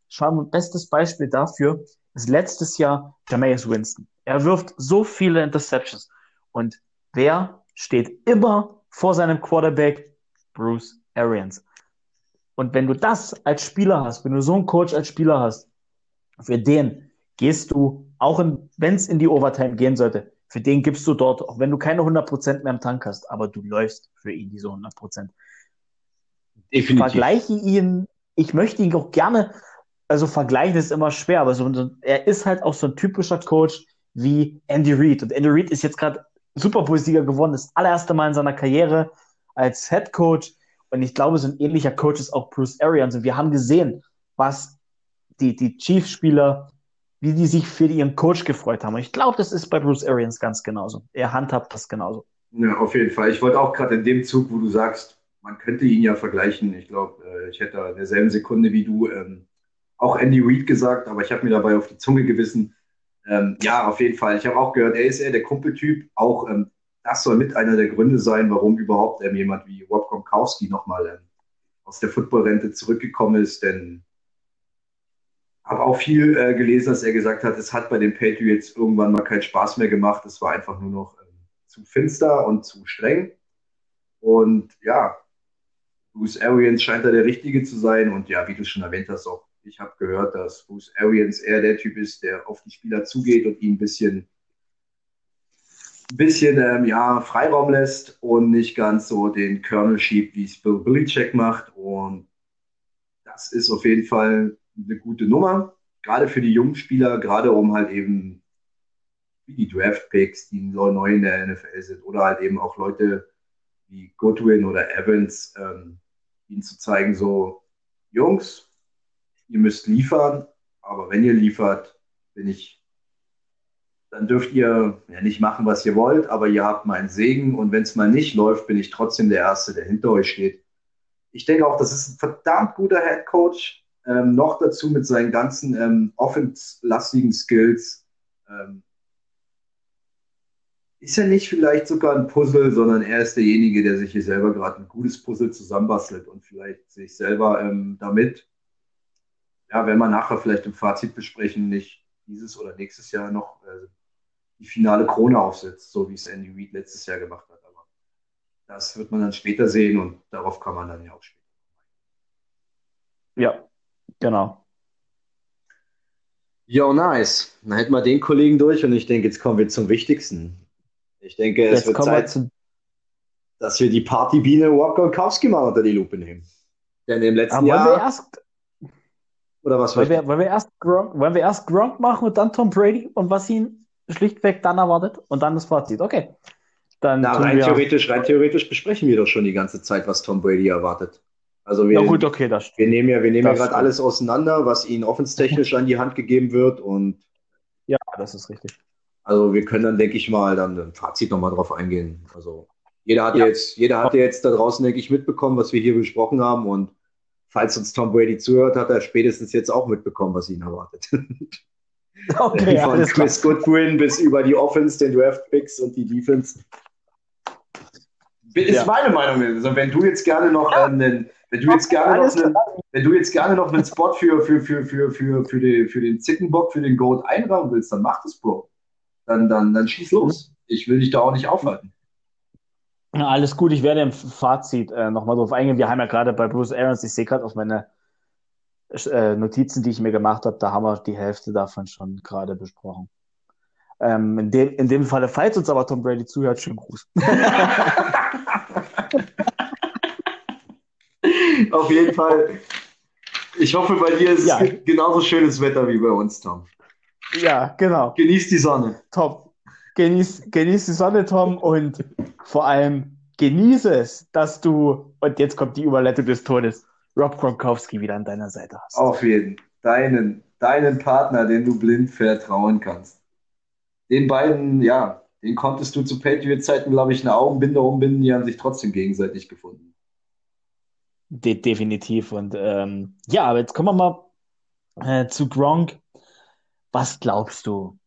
Schau mal, bestes Beispiel dafür ist letztes Jahr Jameis Winston. Er wirft so viele Interceptions. Und wer steht immer vor seinem Quarterback? Bruce Arians. Und wenn du das als Spieler hast, wenn du so einen Coach als Spieler hast, für den gehst du, auch wenn es in die Overtime gehen sollte, für den gibst du dort, auch wenn du keine 100% mehr im Tank hast, aber du läufst für ihn diese 100%. Definitiv. Ich vergleiche ihn, ich möchte ihn auch gerne, also vergleichen ist immer schwer, aber so, er ist halt auch so ein typischer Coach wie Andy Reid. Und Andy Reid ist jetzt gerade Super Bowl-Sieger geworden, das allererste Mal in seiner Karriere als Head Coach und ich glaube, so ein ähnlicher Coach ist auch Bruce Arians. Und wir haben gesehen, was die, die Chiefs-Spieler, wie die sich für ihren Coach gefreut haben. Und ich glaube, das ist bei Bruce Arians ganz genauso. Er handhabt das genauso. Ja, auf jeden Fall. Ich wollte auch gerade in dem Zug, wo du sagst, man könnte ihn ja vergleichen. Ich glaube, äh, ich hätte in derselben Sekunde wie du ähm, auch Andy Reid gesagt, aber ich habe mir dabei auf die Zunge gewissen. Ähm, ja, auf jeden Fall. Ich habe auch gehört, er ist eher der Kumpeltyp, auch ähm, das soll mit einer der Gründe sein, warum überhaupt ähm, jemand wie Rob Gronkowski nochmal ähm, aus der Footballrente zurückgekommen ist, denn habe auch viel äh, gelesen, dass er gesagt hat, es hat bei den Patriots irgendwann mal keinen Spaß mehr gemacht. Es war einfach nur noch ähm, zu finster und zu streng. Und ja, Bruce Arians scheint da der Richtige zu sein. Und ja, wie du schon erwähnt hast, auch ich habe gehört, dass Bruce Arians eher der Typ ist, der auf die Spieler zugeht und ihn ein bisschen, bisschen ähm, ja, Freiraum lässt und nicht ganz so den Kernel schiebt, wie es Bill Belichick macht. Und das ist auf jeden Fall eine gute Nummer, gerade für die jungen Spieler, gerade um halt eben wie die Draft-Picks, die neu in der NFL sind, oder halt eben auch Leute wie Goodwin oder Evans, ähm, ihnen zu zeigen, so, Jungs, ihr müsst liefern, aber wenn ihr liefert, bin ich, dann dürft ihr ja nicht machen, was ihr wollt, aber ihr habt meinen Segen und wenn es mal nicht läuft, bin ich trotzdem der Erste, der hinter euch steht. Ich denke auch, das ist ein verdammt guter Head Coach, ähm, noch dazu mit seinen ganzen ähm, offenslastigen Skills. Ähm, ist er nicht vielleicht sogar ein Puzzle, sondern er ist derjenige, der sich hier selber gerade ein gutes Puzzle zusammenbastelt und vielleicht sich selber ähm, damit, ja, wenn wir nachher vielleicht im Fazit besprechen, nicht dieses oder nächstes Jahr noch äh, die finale Krone aufsetzt, so wie es Andy Reid letztes Jahr gemacht hat. Aber das wird man dann später sehen und darauf kann man dann ja auch später. Ja, genau. Ja, nice. Dann hätten wir den Kollegen durch und ich denke, jetzt kommen wir zum Wichtigsten. Ich denke, es wird Zeit, dass wir die Partybiene Walkowski mal unter die Lupe nehmen. Denn im letzten Aber Jahr. Wir erst, oder was wollen wir, wollen, wir erst Gronk, wollen wir erst Gronk machen und dann Tom Brady und was ihn schlichtweg dann erwartet und dann das Fazit? Okay. Dann Na, rein, theoretisch, rein theoretisch besprechen wir doch schon die ganze Zeit, was Tom Brady erwartet. Also wir, ja gut, okay, das wir nehmen ja, wir nehmen ja gerade alles auseinander, was ihnen offenstechnisch an die Hand gegeben wird und ja, das ist richtig. Also wir können dann, denke ich mal, dann ein Fazit nochmal drauf eingehen. Also jeder hat ja. jetzt, jeder hat jetzt da draußen, denke ich, mitbekommen, was wir hier besprochen haben. Und falls uns Tom Brady zuhört, hat er spätestens jetzt auch mitbekommen, was ihn erwartet. Okay, Von Chris Goodwin bis über die Offense, den Draft Picks und die Defense. Ist ja. meine Meinung. Also wenn du jetzt gerne noch ja. einen, wenn du jetzt gerne noch einen, wenn du jetzt gerne noch einen Spot für, für, für, für, für, für, den, für den Zickenbock, für den Goat einrahmen willst, dann mach das, Bro dann, dann, dann schieß los. Ich will dich da auch nicht aufhalten. Ja, alles gut, ich werde im Fazit äh, nochmal drauf eingehen. Wir haben ja gerade bei Bruce Arians, ich sehe gerade auf meine äh, Notizen, die ich mir gemacht habe, da haben wir die Hälfte davon schon gerade besprochen. Ähm, in, dem, in dem Falle, falls uns aber Tom Brady zuhört, schönen Gruß. auf jeden Fall. Ich hoffe, bei dir ist ja. genauso schönes Wetter wie bei uns, Tom. Ja, genau. Genieß die Sonne. Top. Genieß, genieß die Sonne, Tom, und vor allem genieße es, dass du, und jetzt kommt die Überleitung des Todes, Rob Gronkowski wieder an deiner Seite hast. Auf jeden. Deinen, deinen Partner, den du blind vertrauen kannst. Den beiden, ja, den konntest du zu Patriot-Zeiten, glaube ich, eine Augenbinde umbinden, die haben sich trotzdem gegenseitig gefunden. De definitiv. Und ähm, ja, aber jetzt kommen wir mal äh, zu Gronk. Was glaubst du?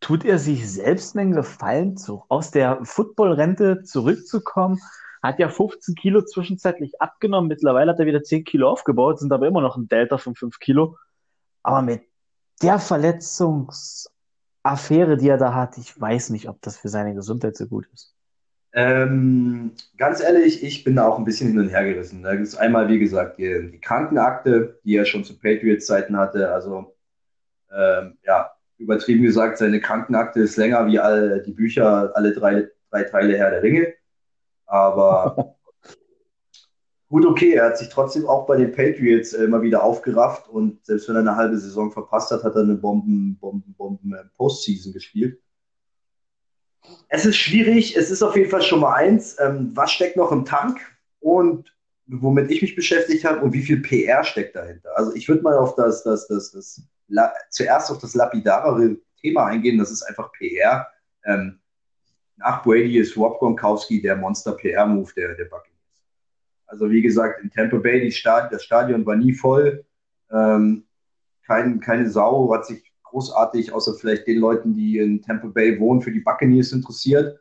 Tut er sich selbst einen Gefallen, zu, aus der Footballrente zurückzukommen? Hat ja 15 Kilo zwischenzeitlich abgenommen. Mittlerweile hat er wieder 10 Kilo aufgebaut, sind aber immer noch ein Delta von 5 Kilo. Aber mit der Verletzungsaffäre, die er da hat, ich weiß nicht, ob das für seine Gesundheit so gut ist. Ähm, ganz ehrlich, ich bin da auch ein bisschen hin und her gerissen. Da gibt es einmal, wie gesagt, die, die Krankenakte, die er schon zu Patriots-Zeiten hatte. Also ähm, ja, übertrieben gesagt, seine Krankenakte ist länger wie all die Bücher, alle drei, drei Teile Herr der Ringe. Aber gut, okay, er hat sich trotzdem auch bei den Patriots äh, immer wieder aufgerafft und selbst wenn er eine halbe Saison verpasst hat, hat er eine Bomben, Bomben, Bomben äh, Postseason gespielt. Es ist schwierig, es ist auf jeden Fall schon mal eins, ähm, was steckt noch im Tank und womit ich mich beschäftigt habe und wie viel PR steckt dahinter. Also ich würde mal auf das, das, das, das zuerst auf das lapidare Thema eingehen, das ist einfach PR. Ähm, nach Brady ist Rob Gronkowski der Monster-PR-Move der, der Buccaneers. Also wie gesagt, in Tampa Bay, Stad das Stadion war nie voll. Ähm, kein, keine Sau hat sich großartig, außer vielleicht den Leuten, die in Tampa Bay wohnen, für die Buccaneers interessiert.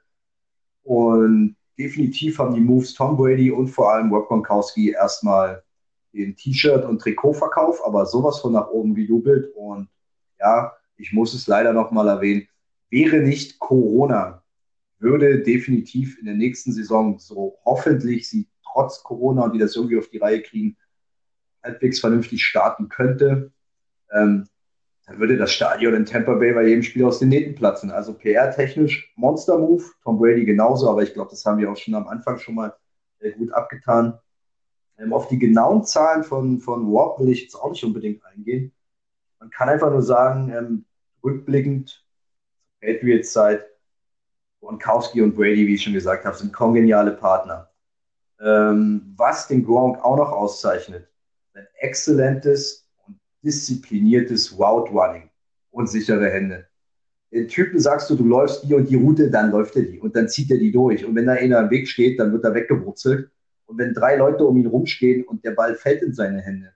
Und definitiv haben die Moves Tom Brady und vor allem Rob Gronkowski erstmal den T-Shirt- und Trikotverkauf, aber sowas von nach oben gejubelt. Und ja, ich muss es leider nochmal erwähnen, wäre nicht Corona, würde definitiv in der nächsten Saison so hoffentlich sie trotz Corona und die das irgendwie auf die Reihe kriegen, halbwegs vernünftig starten könnte, ähm, dann würde das Stadion in Tampa Bay bei jedem Spiel aus den Nähten platzen. Also PR-technisch Monster-Move, Tom Brady genauso, aber ich glaube, das haben wir auch schon am Anfang schon mal äh, gut abgetan. Ähm, auf die genauen Zahlen von, von Warp will ich jetzt auch nicht unbedingt eingehen. Man kann einfach nur sagen, ähm, rückblickend, Patriots-Zeit, Gronkowski und Brady, wie ich schon gesagt habe, sind kongeniale Partner. Ähm, was den Gronk auch noch auszeichnet, ein exzellentes und diszipliniertes Route Running und sichere Hände. Den Typen sagst du, du läufst die und die Route, dann läuft er die und dann zieht er die durch. Und wenn da einer im Weg steht, dann wird er weggewurzelt. Und wenn drei Leute um ihn rumstehen und der Ball fällt in seine Hände,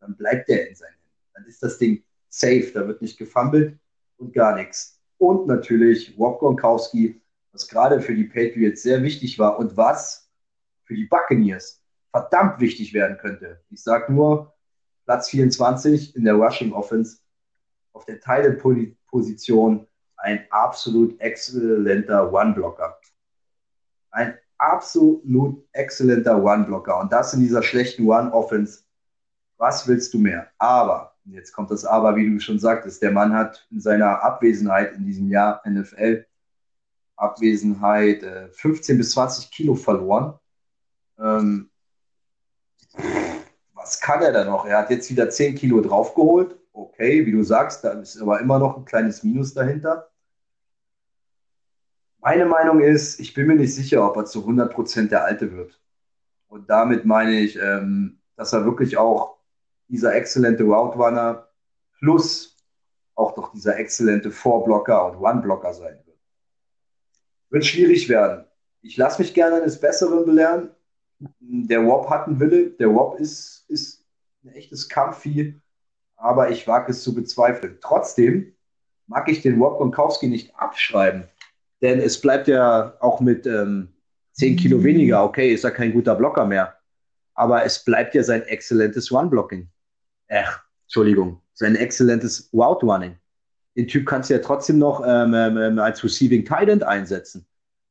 dann bleibt er in seinen Händen. Dann ist das Ding safe, da wird nicht gefummelt und gar nichts. Und natürlich Rob Gronkowski, was gerade für die Patriots sehr wichtig war und was für die Buccaneers verdammt wichtig werden könnte. Ich sage nur Platz 24 in der Rushing Offense auf der Teileposition ein absolut exzellenter One-Blocker. Ein absolut exzellenter One-Blocker. Und das in dieser schlechten One-Offense. Was willst du mehr? Aber, jetzt kommt das Aber, wie du schon sagtest, der Mann hat in seiner Abwesenheit in diesem Jahr NFL Abwesenheit äh, 15 bis 20 Kilo verloren. Ähm, was kann er da noch? Er hat jetzt wieder 10 Kilo draufgeholt. Okay, wie du sagst, da ist aber immer noch ein kleines Minus dahinter. Meine Meinung ist, ich bin mir nicht sicher, ob er zu 100% der Alte wird. Und damit meine ich, ähm, dass er wirklich auch dieser exzellente Route Runner plus auch doch dieser exzellente Vorblocker und One-Blocker sein wird. Schwierig werden. Ich lasse mich gerne eines Besseren belehren der Wop hat einen Wille, der Wop ist, ist ein echtes Kampfvieh, aber ich wage es zu bezweifeln. Trotzdem mag ich den Wop Gronkowski nicht abschreiben, denn es bleibt ja auch mit ähm, 10 Kilo weniger, okay, ist er kein guter Blocker mehr, aber es bleibt ja sein exzellentes One-Blocking. Ach, Entschuldigung, sein exzellentes Route-Running. Den Typ kannst du ja trotzdem noch ähm, ähm, ähm als Receiving Tight einsetzen.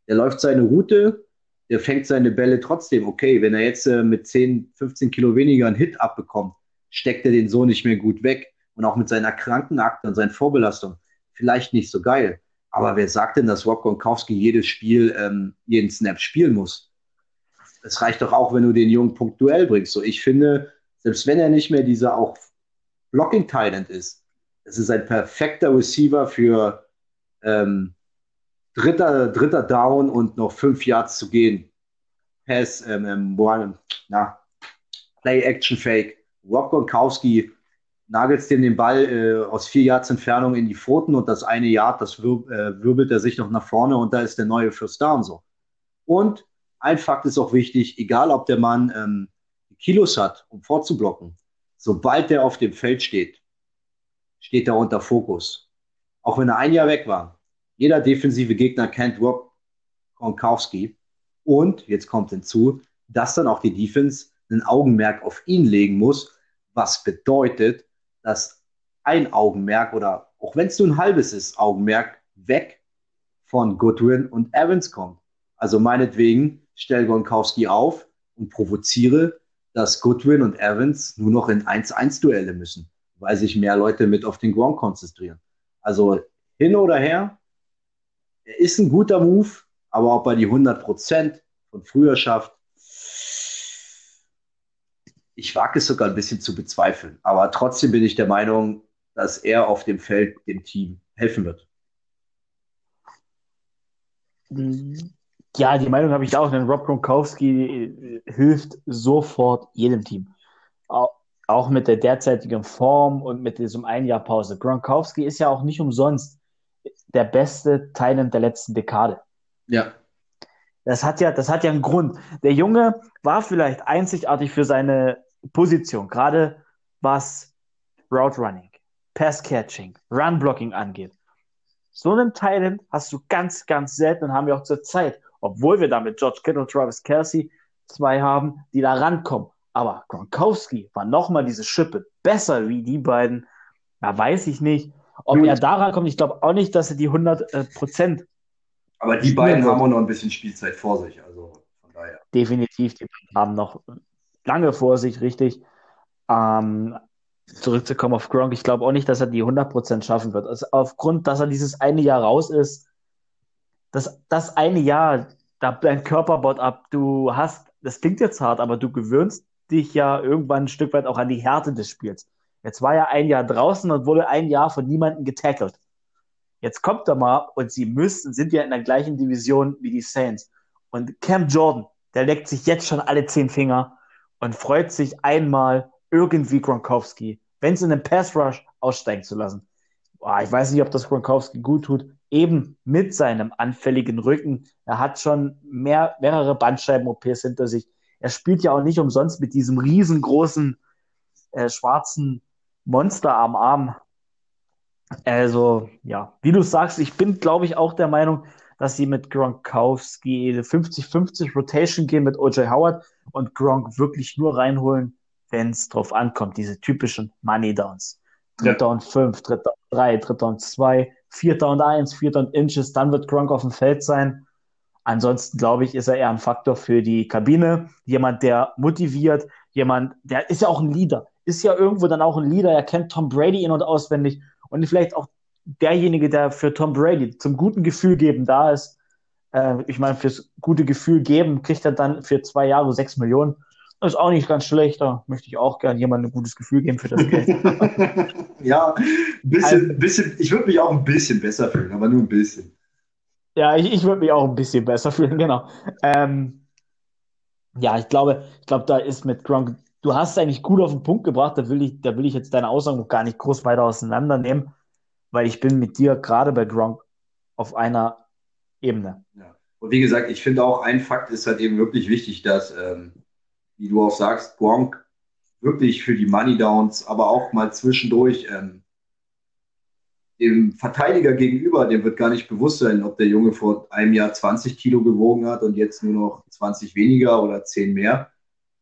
Der läuft seine Route, der fängt seine Bälle trotzdem. Okay, wenn er jetzt äh, mit 10, 15 Kilo weniger einen Hit abbekommt, steckt er den so nicht mehr gut weg. Und auch mit seiner Krankenakte und seiner Vorbelastung vielleicht nicht so geil. Aber wer sagt denn, dass Rob Gronkowski jedes Spiel, ähm, jeden Snap spielen muss? Es reicht doch auch, wenn du den Jungen punktuell bringst. So, ich finde, selbst wenn er nicht mehr dieser auch Blocking Talent ist, es ist ein perfekter Receiver für ähm, dritter, dritter Down und noch fünf Yards zu gehen. Pass, ähm, ähm, na, Play Action Fake. Rob Gronkowski nagelt dem den Ball äh, aus vier Yards Entfernung in die Pfoten und das eine Yard, das wir, äh, wirbelt er sich noch nach vorne und da ist der neue First Down so. Und ein Fakt ist auch wichtig, egal ob der Mann ähm, Kilos hat, um vorzublocken, sobald der auf dem Feld steht, steht er unter Fokus. Auch wenn er ein Jahr weg war, jeder defensive Gegner kennt Rob Gronkowski. Und jetzt kommt hinzu, dass dann auch die Defense ein Augenmerk auf ihn legen muss, was bedeutet, dass ein Augenmerk oder auch wenn es nur ein halbes ist, Augenmerk weg von Goodwin und Evans kommt. Also meinetwegen stell Gronkowski auf und provoziere, dass Goodwin und Evans nur noch in 1-1-Duelle müssen, weil sich mehr Leute mit auf den Gronk konzentrieren. Also hin oder her, er ist ein guter Move, aber ob er die 100% von früher schafft, ich wage es sogar ein bisschen zu bezweifeln. Aber trotzdem bin ich der Meinung, dass er auf dem Feld dem Team helfen wird. Ja, die Meinung habe ich auch, denn Rob Gronkowski äh, hilft sofort jedem Team. Auch mit der derzeitigen Form und mit diesem ein Jahr Pause. Gronkowski ist ja auch nicht umsonst der beste Talent der letzten Dekade. Ja. Das hat ja, das hat ja einen Grund. Der Junge war vielleicht einzigartig für seine Position, gerade was Route Running, Pass Catching, Run Blocking angeht. So einen Talent hast du ganz, ganz selten und haben wir auch zur Zeit obwohl wir da mit George Kittle und Travis Kelsey zwei haben, die da rankommen. Aber Gronkowski war nochmal diese Schippe besser wie die beiden. Da weiß ich nicht, ob Gut. er da rankommt. Ich glaube auch nicht, dass er die 100 äh, Prozent. Aber die beiden haben auch noch ein bisschen Spielzeit vor sich. Also von daher. Definitiv, die haben noch lange vor sich, richtig. Ähm, zurückzukommen auf Gronk, ich glaube auch nicht, dass er die 100% schaffen wird. Also aufgrund, dass er dieses eine Jahr raus ist, das, das eine Jahr, da dein Körper baut ab, du hast, das klingt jetzt hart, aber du gewöhnst dich ja irgendwann ein Stück weit auch an die Härte des Spiels. Jetzt war er ein Jahr draußen und wurde ein Jahr von niemandem getackelt. Jetzt kommt er mal und sie müssen, sind ja in der gleichen Division wie die Saints. Und Cam Jordan, der leckt sich jetzt schon alle zehn Finger und freut sich einmal irgendwie Gronkowski, wenn es in den Pass Rush aussteigen zu lassen. Boah, ich weiß nicht, ob das Gronkowski gut tut, eben mit seinem anfälligen Rücken. Er hat schon mehr, mehrere Bandscheiben-OPs hinter sich. Er spielt ja auch nicht umsonst mit diesem riesengroßen äh, schwarzen Monster am Arm. Also, ja, wie du sagst, ich bin, glaube ich, auch der Meinung, dass sie mit Gronkowski 50-50 Rotation gehen mit OJ Howard und Gronk wirklich nur reinholen, wenn es drauf ankommt, diese typischen Money Downs. Dritter ja. und fünf, dritter und drei, dritter und zwei, vierter und eins, vierter und Inches, dann wird Gronk auf dem Feld sein. Ansonsten glaube ich, ist er eher ein Faktor für die Kabine. Jemand, der motiviert, jemand, der ist ja auch ein Leader, ist ja irgendwo dann auch ein Leader. Er kennt Tom Brady in- und auswendig und vielleicht auch derjenige, der für Tom Brady zum guten Gefühl geben da ist. Äh, ich meine, fürs gute Gefühl geben kriegt er dann für zwei Jahre sechs Millionen. Das ist auch nicht ganz schlecht. Da möchte ich auch gerne jemandem ein gutes Gefühl geben für das Geld. ja, ein bisschen, also, bisschen, ich würde mich auch ein bisschen besser fühlen, aber nur ein bisschen. Ja, ich, ich würde mich auch ein bisschen besser fühlen, genau. Ähm, ja, ich glaube, ich glaube, da ist mit Gronk, du hast es eigentlich gut auf den Punkt gebracht, da will ich, da will ich jetzt deine Aussagen noch gar nicht groß weiter auseinandernehmen, weil ich bin mit dir gerade bei Gronk auf einer Ebene. Ja. Und wie gesagt, ich finde auch, ein Fakt ist halt eben wirklich wichtig, dass ähm, wie du auch sagst, Gronk wirklich für die Money Downs, aber auch mal zwischendurch ähm, dem Verteidiger gegenüber, dem wird gar nicht bewusst sein, ob der Junge vor einem Jahr 20 Kilo gewogen hat und jetzt nur noch 20 weniger oder 10 mehr.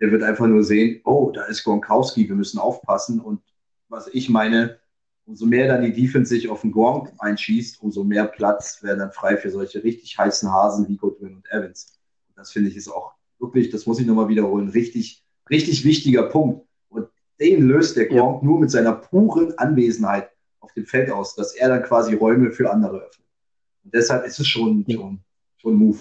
Der wird einfach nur sehen, oh, da ist Gronkowski, wir müssen aufpassen. Und was ich meine, umso mehr dann die Defense sich auf den Gronk einschießt, umso mehr Platz wäre dann frei für solche richtig heißen Hasen wie Goodwin und Evans. das finde ich ist auch wirklich, das muss ich nochmal wiederholen, richtig, richtig wichtiger Punkt. Und den löst der Gronk ja. nur mit seiner puren Anwesenheit auf dem Feld aus, dass er dann quasi Räume für andere öffnet. Und deshalb ist es schon, ja. schon, schon ein Move.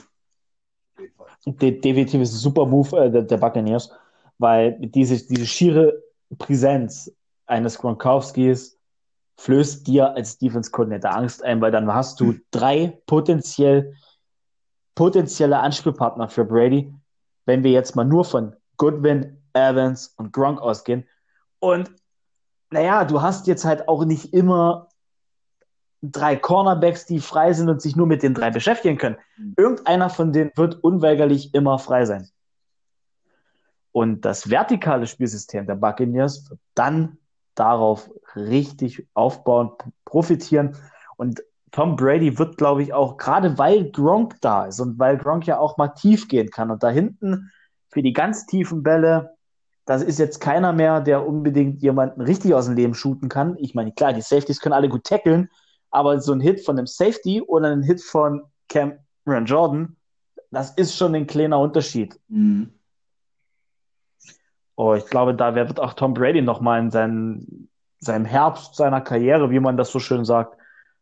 De definitiv ist ein super Move äh, der, der Buccaneers, weil diese, diese schiere Präsenz eines Gronkowskis flößt dir als Defense-Koordinator Angst ein, weil dann hast du drei potenziell potenzielle Anspielpartner für Brady, wenn wir jetzt mal nur von Goodwin, Evans und Gronk ausgehen. Und naja, du hast jetzt halt auch nicht immer drei Cornerbacks, die frei sind und sich nur mit den drei beschäftigen können. Mhm. Irgendeiner von denen wird unweigerlich immer frei sein. Und das vertikale Spielsystem der Buccaneers wird dann darauf richtig aufbauen, profitieren. Und Tom Brady wird, glaube ich, auch, gerade weil Gronk da ist und weil Gronk ja auch mal tief gehen kann und da hinten für die ganz tiefen Bälle, das ist jetzt keiner mehr, der unbedingt jemanden richtig aus dem Leben shooten kann. Ich meine, klar, die Safeties können alle gut tackeln, aber so ein Hit von einem Safety oder ein Hit von Cameron Jordan, das ist schon ein kleiner Unterschied. Mhm. Oh, ich glaube, da wird auch Tom Brady nochmal in seinen, seinem Herbst seiner Karriere, wie man das so schön sagt,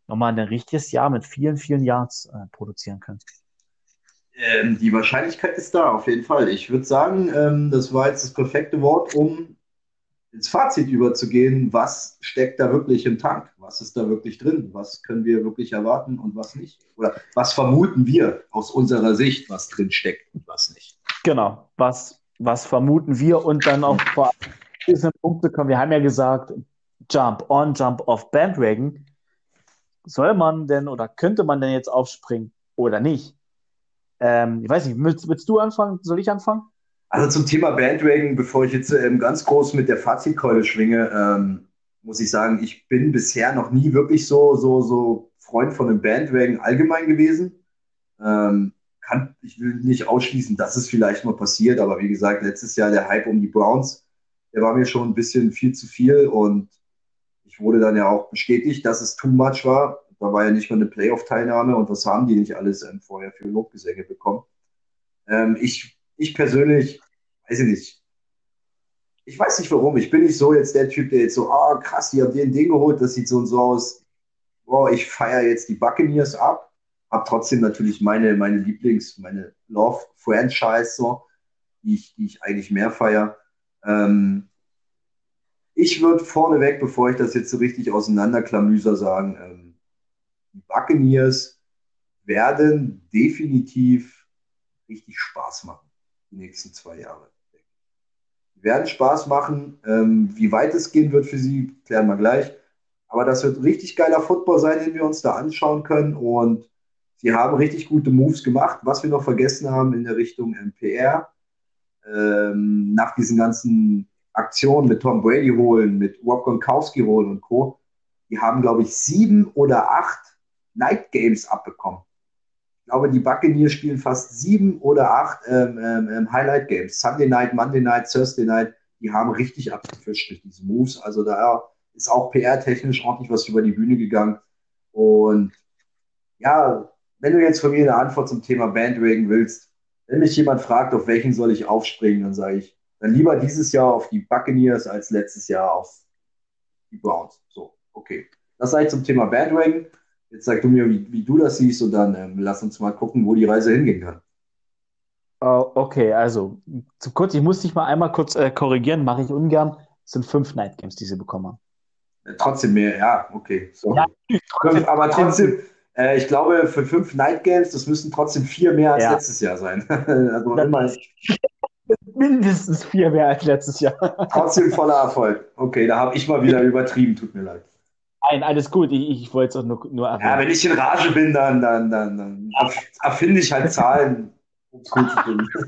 nochmal ein richtiges Jahr mit vielen, vielen Yards äh, produzieren können? Ähm, die Wahrscheinlichkeit ist da, auf jeden Fall. Ich würde sagen, ähm, das war jetzt das perfekte Wort, um ins Fazit überzugehen. Was steckt da wirklich im Tank? Was ist da wirklich drin? Was können wir wirklich erwarten und was nicht? Oder was vermuten wir aus unserer Sicht, was drin steckt und was nicht? Genau, was, was vermuten wir und dann auch vor diesen Punkte kommen. Wir haben ja gesagt, Jump on, Jump off Bandwagon soll man denn oder könnte man denn jetzt aufspringen oder nicht? Ähm, ich weiß nicht, willst, willst, du anfangen? Soll ich anfangen? Also zum Thema Bandwagon, bevor ich jetzt ähm, ganz groß mit der Fazitkeule schwinge, ähm, muss ich sagen, ich bin bisher noch nie wirklich so, so, so Freund von einem Bandwagon allgemein gewesen. Ähm, kann, ich will nicht ausschließen, dass es vielleicht mal passiert, aber wie gesagt, letztes Jahr der Hype um die Browns, der war mir schon ein bisschen viel zu viel und ich wurde dann ja auch bestätigt, dass es too much war. Da war ja nicht mal eine Playoff-Teilnahme und was haben die nicht alles ähm, vorher für Lobgesänge bekommen. Ähm, ich, ich persönlich, weiß ich nicht, ich weiß nicht warum. Ich bin nicht so jetzt der Typ, der jetzt so, ah, oh, krass, die haben den Ding geholt, das sieht so und so aus. Boah, ich feiere jetzt die Buccaneers ab. Hab trotzdem natürlich meine, meine Lieblings-, meine Love-Franchise, so, die ich, die ich eigentlich mehr feiere. Ähm, ich würde vorneweg, bevor ich das jetzt so richtig auseinanderklamüser, sagen, ähm, Buccaneers werden definitiv richtig Spaß machen, die nächsten zwei Jahre werden Spaß machen. Ähm, wie weit es gehen wird für sie, klären wir gleich. Aber das wird richtig geiler Football sein, den wir uns da anschauen können. Und sie haben richtig gute Moves gemacht. Was wir noch vergessen haben in der Richtung MPR, ähm, nach diesen ganzen Aktionen mit Tom Brady holen, mit Rob Gronkowski holen und Co., die haben, glaube ich, sieben oder acht Night Games abbekommen glaube, die Buccaneers spielen fast sieben oder acht ähm, ähm, ähm, Highlight Games. Sunday Night, Monday Night, Thursday Night. Die haben richtig abgefischt durch diese Moves. Also da ist auch PR-technisch ordentlich was über die Bühne gegangen. Und ja, wenn du jetzt von mir eine Antwort zum Thema Bandwagon willst, wenn mich jemand fragt, auf welchen soll ich aufspringen, dann sage ich, dann lieber dieses Jahr auf die Buccaneers als letztes Jahr auf die Browns. So, okay. Das sei zum Thema Bandwagon. Jetzt sag du mir, wie, wie du das siehst und dann ähm, lass uns mal gucken, wo die Reise hingehen kann. Uh, okay, also zu kurz, ich muss dich mal einmal kurz äh, korrigieren, mache ich ungern. Es sind fünf Night Games, die sie bekommen haben. Ja, trotzdem mehr, ja, okay. So. Ja, trotzdem, aber trotzdem, äh, ich glaube, für fünf Night Games, das müssen trotzdem vier mehr als ja. letztes Jahr sein. also immer. Mindestens vier mehr als letztes Jahr. trotzdem voller Erfolg. Okay, da habe ich mal wieder übertrieben, tut mir leid. Nein, alles gut. Ich, ich wollte es auch nur, nur erwähnen. Ja, wenn ich in Rage bin, dann, dann, dann, dann erfinde ich halt Zahlen, um es gut zu tun.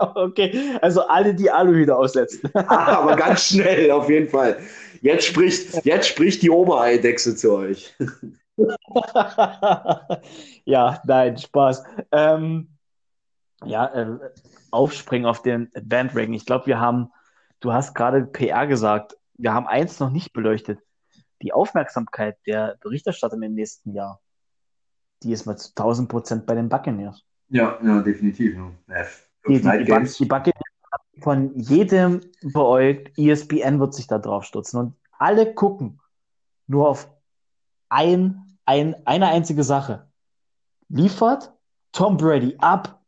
Okay, also alle die Aluhüte aussetzen. Ah, aber ganz schnell, auf jeden Fall. Jetzt spricht, jetzt spricht die Obereidechse zu euch. ja, nein, Spaß. Ähm, ja, äh, aufspringen auf den Bandwagon. Ich glaube, wir haben, du hast gerade PR gesagt, wir haben eins noch nicht beleuchtet die Aufmerksamkeit der Berichterstatter im nächsten Jahr, die ist mal zu 1000 Prozent bei den Buccaneers. Ja, ja, definitiv. Ja. Die, die, die, die Buccaneers von jedem beäugt, ESPN wird sich da drauf stürzen und alle gucken nur auf ein, ein, eine einzige Sache. Liefert Tom Brady ab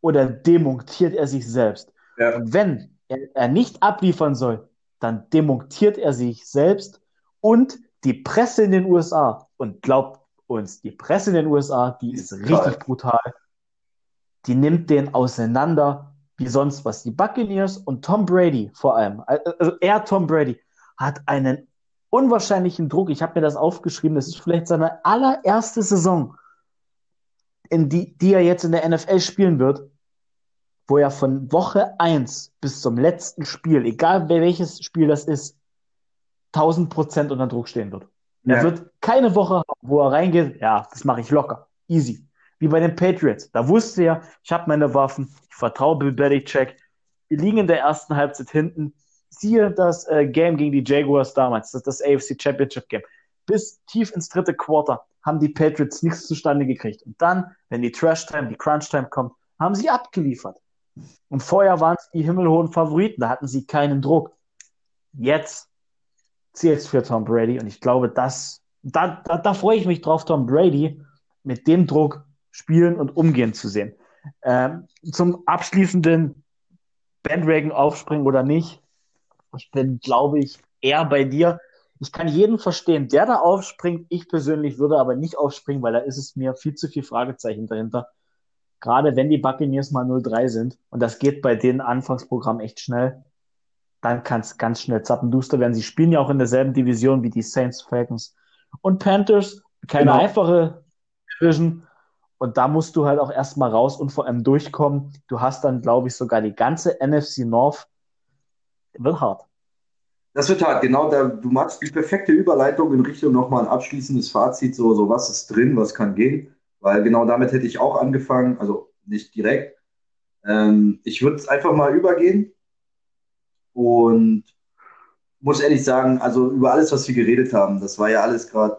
oder demontiert er sich selbst? Ja. Und wenn er, er nicht abliefern soll, dann demontiert er sich selbst und die Presse in den USA, und glaubt uns, die Presse in den USA, die ist richtig brutal. Die nimmt den auseinander wie sonst was. Die Buccaneers und Tom Brady vor allem, also er, Tom Brady, hat einen unwahrscheinlichen Druck. Ich habe mir das aufgeschrieben. Das ist vielleicht seine allererste Saison, in die, die er jetzt in der NFL spielen wird, wo er von Woche 1 bis zum letzten Spiel, egal welches Spiel das ist, 1000 Prozent unter Druck stehen wird. Ja. Er wird keine Woche haben, wo er reingeht, ja, das mache ich locker, easy. Wie bei den Patriots. Da wusste er, ich habe meine Waffen, ich vertraue Bill Belichick. Wir liegen in der ersten Halbzeit hinten. Siehe das äh, Game gegen die Jaguars damals, das, das AFC Championship Game. Bis tief ins dritte Quarter haben die Patriots nichts zustande gekriegt. Und dann, wenn die Trash Time, die Crunch Time kommt, haben sie abgeliefert. Und vorher waren es die himmelhohen Favoriten, da hatten sie keinen Druck. Jetzt zählt für Tom Brady. Und ich glaube, das, da, da, da freue ich mich drauf, Tom Brady mit dem Druck spielen und umgehen zu sehen. Ähm, zum abschließenden Bandwagon aufspringen oder nicht. Ich bin, glaube ich, eher bei dir. Ich kann jeden verstehen, der da aufspringt. Ich persönlich würde aber nicht aufspringen, weil da ist es mir viel zu viel Fragezeichen dahinter. Gerade wenn die Buccaneers mal 0-3 sind. Und das geht bei den Anfangsprogrammen echt schnell dann kann es ganz schnell zappenduster werden. Sie spielen ja auch in derselben Division wie die Saints, Falcons und Panthers. Keine genau. einfache Division. Und da musst du halt auch erstmal raus und vor allem durchkommen. Du hast dann, glaube ich, sogar die ganze NFC North. Wird hart. Das wird hart, genau. Da, du machst die perfekte Überleitung in Richtung nochmal ein abschließendes Fazit. So, so was ist drin, was kann gehen. weil genau damit hätte ich auch angefangen, also nicht direkt. Ähm, ich würde es einfach mal übergehen und muss ehrlich sagen, also über alles, was wir geredet haben, das war ja alles gerade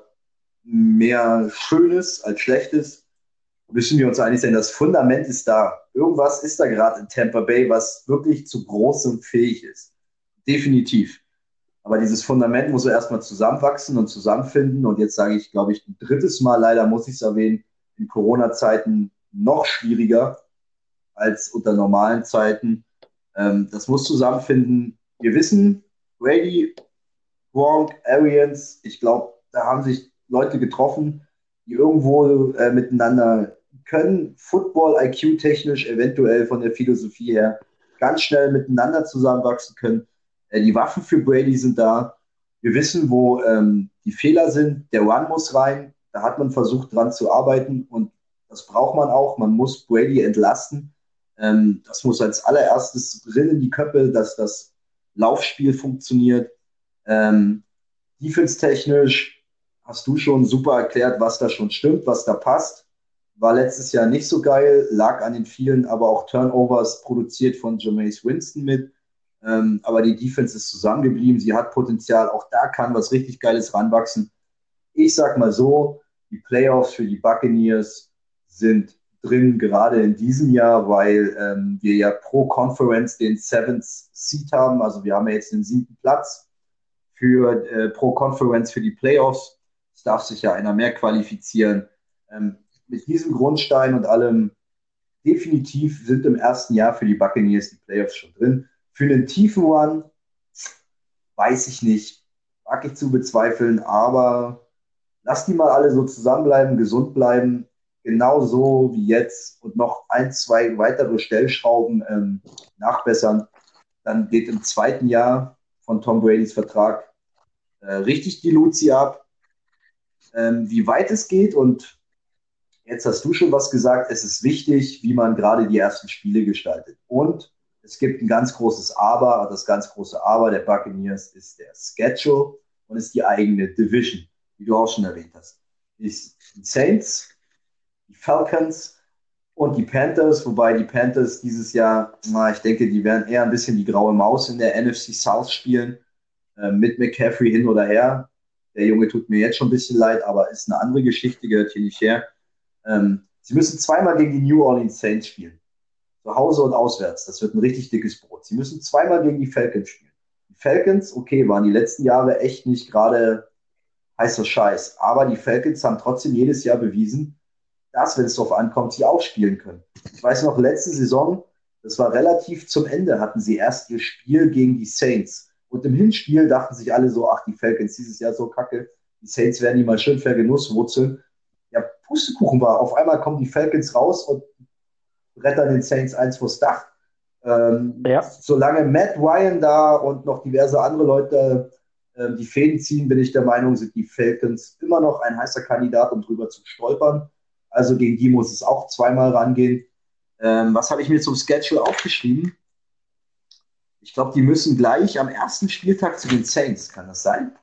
mehr Schönes als Schlechtes. Müssen wir uns einig sein, das Fundament ist da. Irgendwas ist da gerade in Tampa Bay, was wirklich zu großem fähig ist. Definitiv. Aber dieses Fundament muss erstmal zusammenwachsen und zusammenfinden. Und jetzt sage ich, glaube ich, ein drittes Mal, leider muss ich es erwähnen, in Corona-Zeiten noch schwieriger als unter normalen Zeiten. Ähm, das muss zusammenfinden. Wir wissen, Brady, Gronk, Arians, ich glaube, da haben sich Leute getroffen, die irgendwo äh, miteinander können, Football-IQ technisch, eventuell von der Philosophie her, ganz schnell miteinander zusammenwachsen können. Äh, die Waffen für Brady sind da. Wir wissen, wo ähm, die Fehler sind. Der Run muss rein. Da hat man versucht, dran zu arbeiten und das braucht man auch. Man muss Brady entlasten. Ähm, das muss als allererstes drin in die Köpfe, dass das Laufspiel funktioniert. Ähm, Defense-technisch hast du schon super erklärt, was da schon stimmt, was da passt. War letztes Jahr nicht so geil, lag an den vielen, aber auch Turnovers produziert von Jameis Winston mit. Ähm, aber die Defense ist zusammengeblieben. Sie hat Potenzial. Auch da kann was richtig Geiles ranwachsen. Ich sag mal so, die Playoffs für die Buccaneers sind drin, gerade in diesem Jahr, weil ähm, wir ja pro Conference den Seventh Seed haben. Also wir haben ja jetzt den siebten Platz für äh, pro Conference für die Playoffs. Es darf sich ja einer mehr qualifizieren. Ähm, mit diesem Grundstein und allem definitiv sind im ersten Jahr für die Buccaneers die Playoffs schon drin. Für einen tiefen One weiß ich nicht, mag ich zu bezweifeln, aber lass die mal alle so zusammenbleiben, gesund bleiben genauso wie jetzt und noch ein, zwei weitere Stellschrauben ähm, nachbessern, dann geht im zweiten Jahr von Tom Bradys Vertrag äh, richtig die Luzi ab. Ähm, wie weit es geht und jetzt hast du schon was gesagt, es ist wichtig, wie man gerade die ersten Spiele gestaltet. Und es gibt ein ganz großes Aber, das ganz große Aber der Buccaneers ist der Schedule und ist die eigene Division, wie du auch schon erwähnt hast. Die Saints die Falcons und die Panthers, wobei die Panthers dieses Jahr, na, ich denke, die werden eher ein bisschen die graue Maus in der NFC South spielen, äh, mit McCaffrey hin oder her. Der Junge tut mir jetzt schon ein bisschen leid, aber ist eine andere Geschichte, gehört hier nicht her. Ähm, sie müssen zweimal gegen die New Orleans Saints spielen. Zu Hause und auswärts. Das wird ein richtig dickes Brot. Sie müssen zweimal gegen die Falcons spielen. Die Falcons, okay, waren die letzten Jahre echt nicht gerade heißer Scheiß. Aber die Falcons haben trotzdem jedes Jahr bewiesen, dass, wenn es darauf ankommt, sie auch spielen können. Ich weiß noch, letzte Saison, das war relativ zum Ende, hatten sie erst ihr Spiel gegen die Saints. Und im Hinspiel dachten sich alle so, ach, die Falcons dieses Jahr so kacke, die Saints werden die mal schön vergenusswurzeln. Ja, Pustekuchen war. Auf einmal kommen die Falcons raus und brettern den Saints eins vors Dach. Ähm, ja. Solange Matt Ryan da und noch diverse andere Leute ähm, die Fäden ziehen, bin ich der Meinung, sind die Falcons immer noch ein heißer Kandidat, um drüber zu stolpern. Also gegen die muss es auch zweimal rangehen. Ähm, was habe ich mir zum Schedule aufgeschrieben? Ich glaube, die müssen gleich am ersten Spieltag zu den Saints. Kann das sein?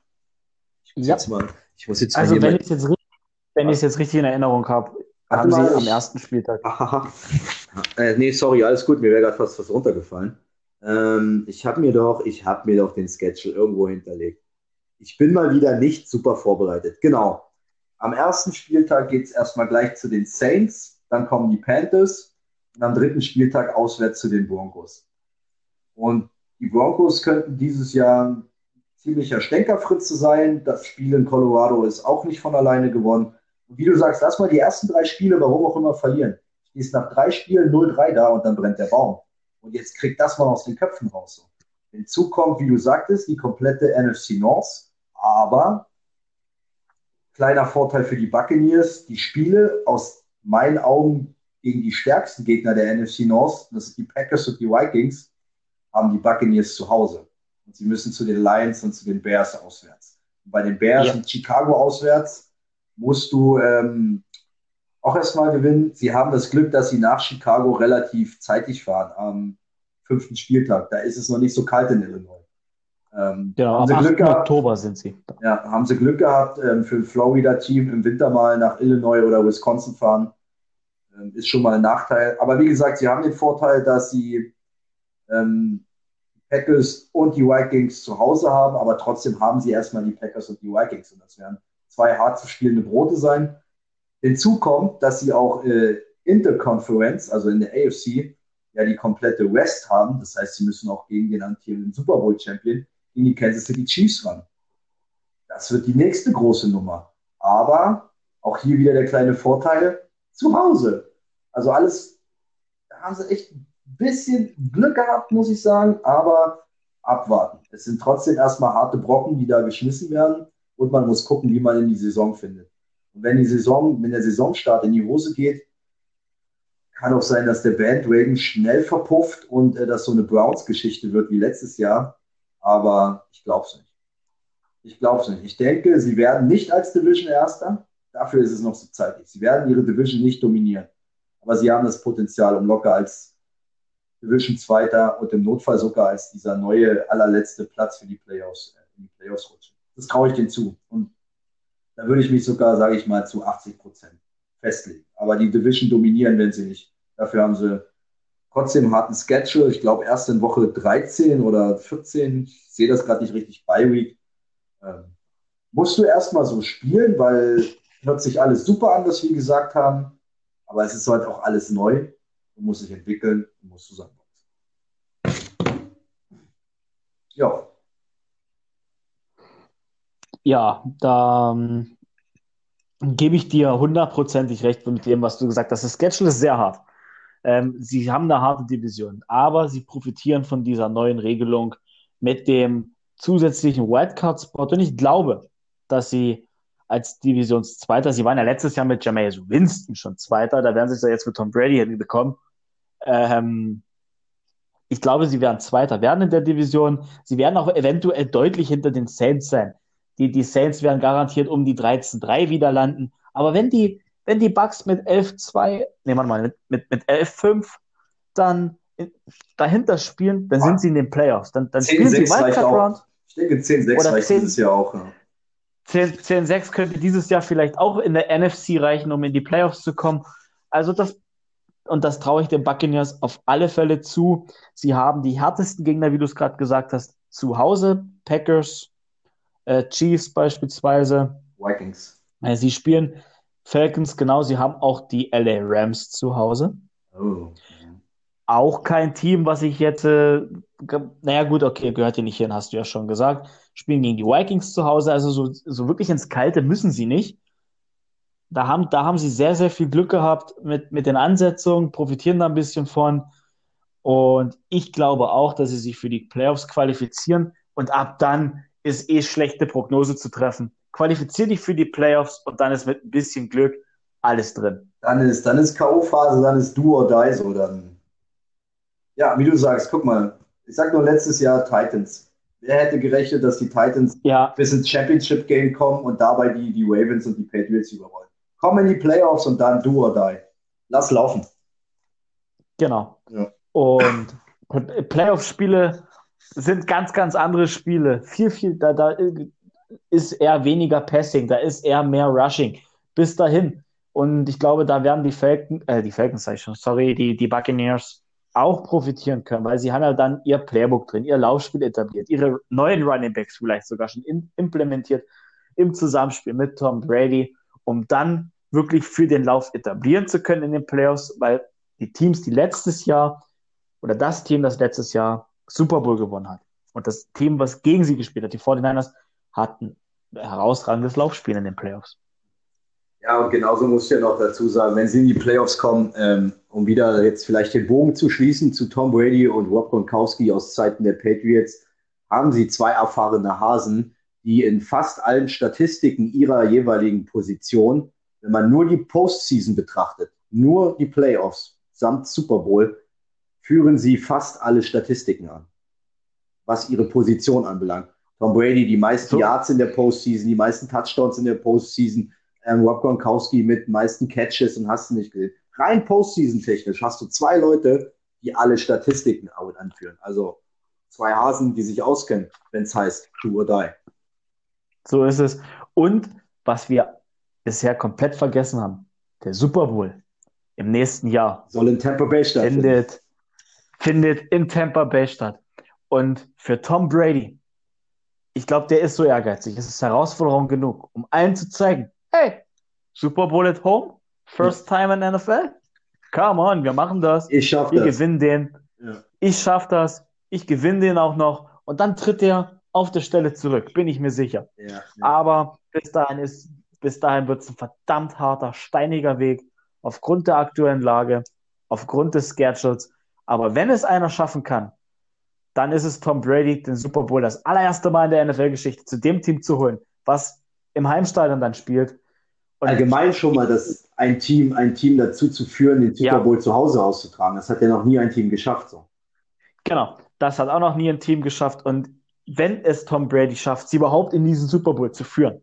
Ich muss ja. jetzt mal. Ich muss jetzt also, wenn ich es jetzt, richtig, jetzt richtig in Erinnerung habe, haben mal, sie am ersten Spieltag. Äh, nee, sorry, alles gut. Mir wäre gerade fast was runtergefallen. Ähm, ich habe mir doch, ich habe mir doch den Schedule irgendwo hinterlegt. Ich bin mal wieder nicht super vorbereitet. Genau. Am ersten Spieltag geht es erstmal gleich zu den Saints, dann kommen die Panthers und am dritten Spieltag auswärts zu den Broncos. Und die Broncos könnten dieses Jahr ein ziemlicher Stänkerfritze sein. Das Spiel in Colorado ist auch nicht von alleine gewonnen. Und wie du sagst, lass mal die ersten drei Spiele, warum auch immer, verlieren. Stehst nach drei Spielen 0-3 da und dann brennt der Baum. Und jetzt kriegt das mal aus den Köpfen raus. Hinzu kommt, wie du sagtest, die komplette NFC North. Aber Kleiner Vorteil für die Buccaneers, die Spiele aus meinen Augen gegen die stärksten Gegner der NFC North, das sind die Packers und die Vikings, haben die Buccaneers zu Hause. Und sie müssen zu den Lions und zu den Bears auswärts. Und bei den Bears ja. und Chicago auswärts musst du ähm, auch erstmal gewinnen. Sie haben das Glück, dass sie nach Chicago relativ zeitig fahren am fünften Spieltag. Da ist es noch nicht so kalt in Illinois. Ähm, genau, haben sie Glück gehabt, Oktober sind sie. Ja, haben sie Glück gehabt, ähm, für ein Florida-Team im Winter mal nach Illinois oder Wisconsin fahren. Ähm, ist schon mal ein Nachteil. Aber wie gesagt, sie haben den Vorteil, dass sie ähm, Packers und die Vikings zu Hause haben, aber trotzdem haben sie erstmal die Packers und die Vikings. Und das werden zwei hart zu spielende Brote sein. Hinzu kommt, dass sie auch äh, Interconference, also in der AFC, ja die komplette West haben. Das heißt, sie müssen auch gegen den amtierenden Super Bowl Champion in die Kansas City Chiefs ran. Das wird die nächste große Nummer. Aber auch hier wieder der kleine Vorteil zu Hause. Also alles, da haben sie echt ein bisschen Glück gehabt, muss ich sagen, aber abwarten. Es sind trotzdem erstmal harte Brocken, die da geschmissen werden und man muss gucken, wie man in die Saison findet. Und wenn die Saison, wenn der Saisonstart in die Hose geht, kann auch sein, dass der Bandwagon schnell verpufft und äh, das so eine Browns-Geschichte wird wie letztes Jahr aber ich glaube es nicht. Ich glaube es nicht. Ich denke, sie werden nicht als Division Erster. Dafür ist es noch so zeitig. Sie werden ihre Division nicht dominieren. Aber sie haben das Potenzial, um locker als Division Zweiter und im Notfall sogar als dieser neue allerletzte Platz für die Playoffs, äh, in die Playoffs rutschen. Das traue ich denen zu. Und da würde ich mich sogar, sage ich mal, zu 80 Prozent festlegen. Aber die Division dominieren, wenn sie nicht. Dafür haben sie trotzdem harten Schedule. Ich glaube, erst in Woche 13 oder 14, ich sehe das gerade nicht richtig bei Week. Ähm, musst du erstmal so spielen, weil hört sich alles super an, was wir gesagt haben. Aber es ist halt auch alles neu. Du musst dich entwickeln, du musst zusammenwachsen. Ja. Ja, da ähm, gebe ich dir hundertprozentig recht mit dem, was du gesagt hast. Das Schedule ist sehr hart. Ähm, sie haben eine harte Division, aber sie profitieren von dieser neuen Regelung mit dem zusätzlichen Wildcard-Spot. Und ich glaube, dass sie als Divisionszweiter, sie waren ja letztes Jahr mit Jameis Winston schon Zweiter, da werden sie es ja jetzt mit Tom Brady hinbekommen. Ähm, ich glaube, sie werden Zweiter werden in der Division. Sie werden auch eventuell deutlich hinter den Saints sein. Die, die Saints werden garantiert um die 13-3 wieder landen. Aber wenn die, wenn die Bucks mit 11-2, nee, warte mal, mit, mit, mit 11-5 dann dahinter spielen, dann sind sie in den Playoffs. Dann, dann spielen sie Wildcard Round. Ich denke, 10-6 reicht 10, dieses Jahr auch. Ja. 10-6 könnte dieses Jahr vielleicht auch in der NFC reichen, um in die Playoffs zu kommen. Also das, und das traue ich den Buccaneers auf alle Fälle zu. Sie haben die härtesten Gegner, wie du es gerade gesagt hast, zu Hause. Packers, äh, Chiefs beispielsweise. Vikings. Äh, sie spielen Falcons, genau, sie haben auch die LA Rams zu Hause. Oh. Auch kein Team, was ich jetzt, äh, naja gut, okay, gehört hier nicht hin, hast du ja schon gesagt. Spielen gegen die Vikings zu Hause, also so, so wirklich ins Kalte müssen sie nicht. Da haben, da haben sie sehr, sehr viel Glück gehabt mit, mit den Ansetzungen, profitieren da ein bisschen von. Und ich glaube auch, dass sie sich für die Playoffs qualifizieren. Und ab dann ist eh schlechte Prognose zu treffen qualifizier dich für die Playoffs und dann ist mit ein bisschen Glück alles drin. Dann ist, dann ist K.O.-Phase, dann ist Do or Die so. Dann. Ja, wie du sagst, guck mal, ich sag nur letztes Jahr Titans. Wer hätte gerechnet, dass die Titans ja. bis ins Championship Game kommen und dabei die, die Ravens und die Patriots überrollen? Komm in die Playoffs und dann Do or Die. Lass laufen. Genau. Ja. Und Playoff-Spiele sind ganz, ganz andere Spiele. Viel, viel, da, da ist eher weniger Passing, da ist eher mehr Rushing. Bis dahin. Und ich glaube, da werden die Falcons, äh, die Falcons sag ich schon, sorry, die, die Buccaneers auch profitieren können, weil sie haben ja dann ihr Playbook drin, ihr Laufspiel etabliert, ihre neuen Running Backs vielleicht sogar schon in, implementiert im Zusammenspiel mit Tom Brady, um dann wirklich für den Lauf etablieren zu können in den Playoffs, weil die Teams, die letztes Jahr oder das Team, das letztes Jahr Super Bowl gewonnen hat und das Team, was gegen sie gespielt hat, die 49ers, hatten herausragendes Laufspiel in den Playoffs. Ja, und genauso muss ich ja noch dazu sagen, wenn sie in die Playoffs kommen, ähm, um wieder jetzt vielleicht den Bogen zu schließen zu Tom Brady und Rob Gronkowski aus Zeiten der Patriots, haben sie zwei erfahrene Hasen, die in fast allen Statistiken ihrer jeweiligen Position, wenn man nur die Postseason betrachtet, nur die Playoffs samt Super Bowl, führen sie fast alle Statistiken an, was ihre Position anbelangt. Tom Brady die meisten so. Yards in der Postseason, die meisten Touchdowns in der Postseason, ähm, Rob Gronkowski mit meisten Catches und hast du nicht gesehen. Rein Postseason-technisch hast du zwei Leute, die alle Statistiken anführen. Also zwei Hasen, die sich auskennen, wenn es heißt do or die. So ist es. Und was wir bisher komplett vergessen haben, der Super Bowl im nächsten Jahr Soll in Tampa Bay stattfinden. findet, findet in Tampa Bay statt. Und für Tom Brady, ich glaube, der ist so ehrgeizig. Es ist Herausforderung genug, um allen zu zeigen, hey, Super Bowl at home, first time in NFL. Come on, wir machen das. Ich schaffe Wir das. gewinnen den. Ja. Ich schaff das. Ich gewinne den auch noch. Und dann tritt er auf der Stelle zurück, bin ich mir sicher. Ja, ja. Aber bis dahin ist, bis dahin wird es ein verdammt harter, steiniger Weg aufgrund der aktuellen Lage, aufgrund des Schedules. Aber wenn es einer schaffen kann, dann ist es Tom Brady, den Super Bowl das allererste Mal in der NFL-Geschichte zu dem Team zu holen, was im Heimstadion dann spielt. Und Allgemein schon mal, dass ein Team, ein Team dazu zu führen, den Super Ja. Bowl zu Hause auszutragen. Das hat ja noch nie ein Team geschafft. So. Genau, das hat auch noch nie ein Team geschafft. Und wenn es Tom Brady schafft, sie überhaupt in diesen Super Bowl zu führen,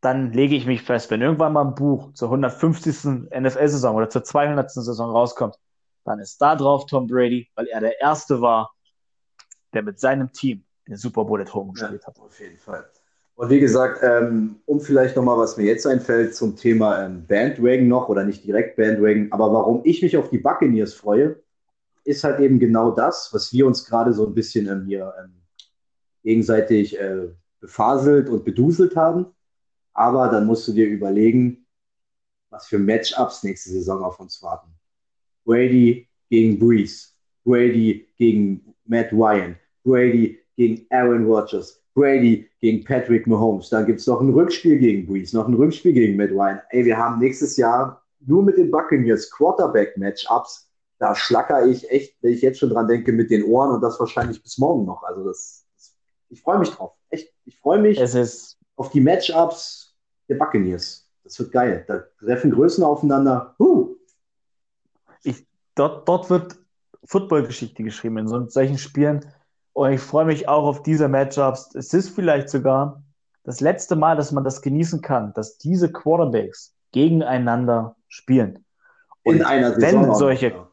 dann lege ich mich fest, wenn irgendwann mal ein Buch zur 150. NFL-Saison oder zur 200. Saison rauskommt, dann ist da drauf Tom Brady, weil er der Erste war, der mit seinem Team den Super Bowl at Home gespielt hat. Auf jeden Fall. Und wie gesagt, ähm, um vielleicht nochmal, was mir jetzt einfällt zum Thema ähm, Bandwagon noch oder nicht direkt Bandwagon, aber warum ich mich auf die Buccaneers freue, ist halt eben genau das, was wir uns gerade so ein bisschen ähm, hier ähm, gegenseitig äh, befaselt und beduselt haben. Aber dann musst du dir überlegen, was für Matchups nächste Saison auf uns warten. Brady gegen Breeze, Brady gegen Matt Ryan, Brady gegen Aaron Rodgers, Brady gegen Patrick Mahomes. Dann gibt es noch ein Rückspiel gegen Breeze, noch ein Rückspiel gegen Matt Ryan. Ey, wir haben nächstes Jahr nur mit den Buccaneers Quarterback-Matchups. Da schlacker ich echt, wenn ich jetzt schon dran denke, mit den Ohren und das wahrscheinlich bis morgen noch. Also das, das ich freue mich drauf. Echt, ich freue mich auf die Matchups der Buccaneers. Das wird geil. Da treffen Größen aufeinander. Huh. dort, dort wird Footballgeschichte geschrieben in so, solchen Spielen. Und ich freue mich auch auf diese Matchups. Es ist vielleicht sogar das letzte Mal, dass man das genießen kann, dass diese Quarterbacks gegeneinander spielen. In Und einer wenn Saison. noch, solche- ja.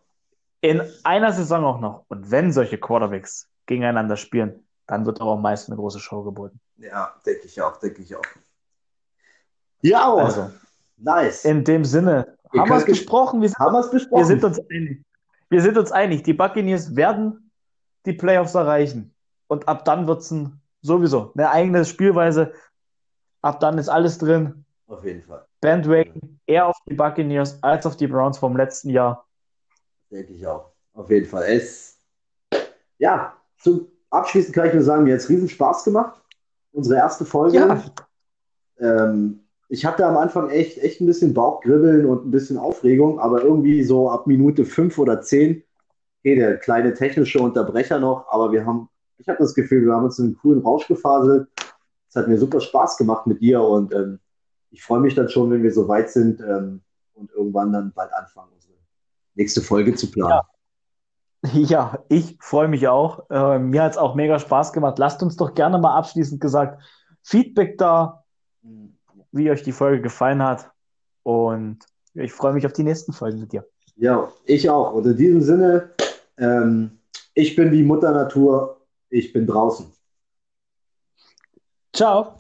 In einer Saison auch noch. Und wenn solche Quarterbacks gegeneinander spielen, dann wird auch meist eine große Show geboten. Ja, denke ich auch, denke ich auch. Ja, Also, nice. in dem Sinne, Ihr haben wir es besprochen? Wir sind, Haben wir es wir besprochen? sind uns einig. Wir sind uns einig. Die Buccaneers werden die Playoffs erreichen. Und ab dann wird es ein, sowieso eine eigene Spielweise. Ab dann ist alles drin. Auf jeden Fall. Bandwagon eher auf die Buccaneers als auf die Browns vom letzten Jahr. Denke ich auch. Auf jeden Fall. Es, ja, zum Abschließend kann ich nur sagen, mir hat es riesen Spaß gemacht. Unsere erste Folge. Ja, Ähm, ich hatte am Anfang echt, echt ein bisschen Bauchgribbeln und ein bisschen Aufregung, aber irgendwie so ab Minute fünf oder zehn, okay, der kleine technische Unterbrecher noch, aber wir haben, ich habe das Gefühl, wir haben uns in einen coolen Rausch gefaselt. Es hat mir super Spaß gemacht mit dir und ähm, ich freue mich dann schon, wenn wir so weit sind ähm, und irgendwann dann bald anfangen, unsere nächste Folge zu planen. ja, ich freue mich auch. Äh, mir hat es auch mega Spaß gemacht. Lasst uns doch gerne mal abschließend gesagt Feedback da, wie euch die Folge gefallen hat. Und ich freue mich auf die nächsten Folgen mit dir. Ja, ich auch. Und in diesem Sinne, ähm, ich bin wie Mutter Natur, ich bin draußen. Ciao.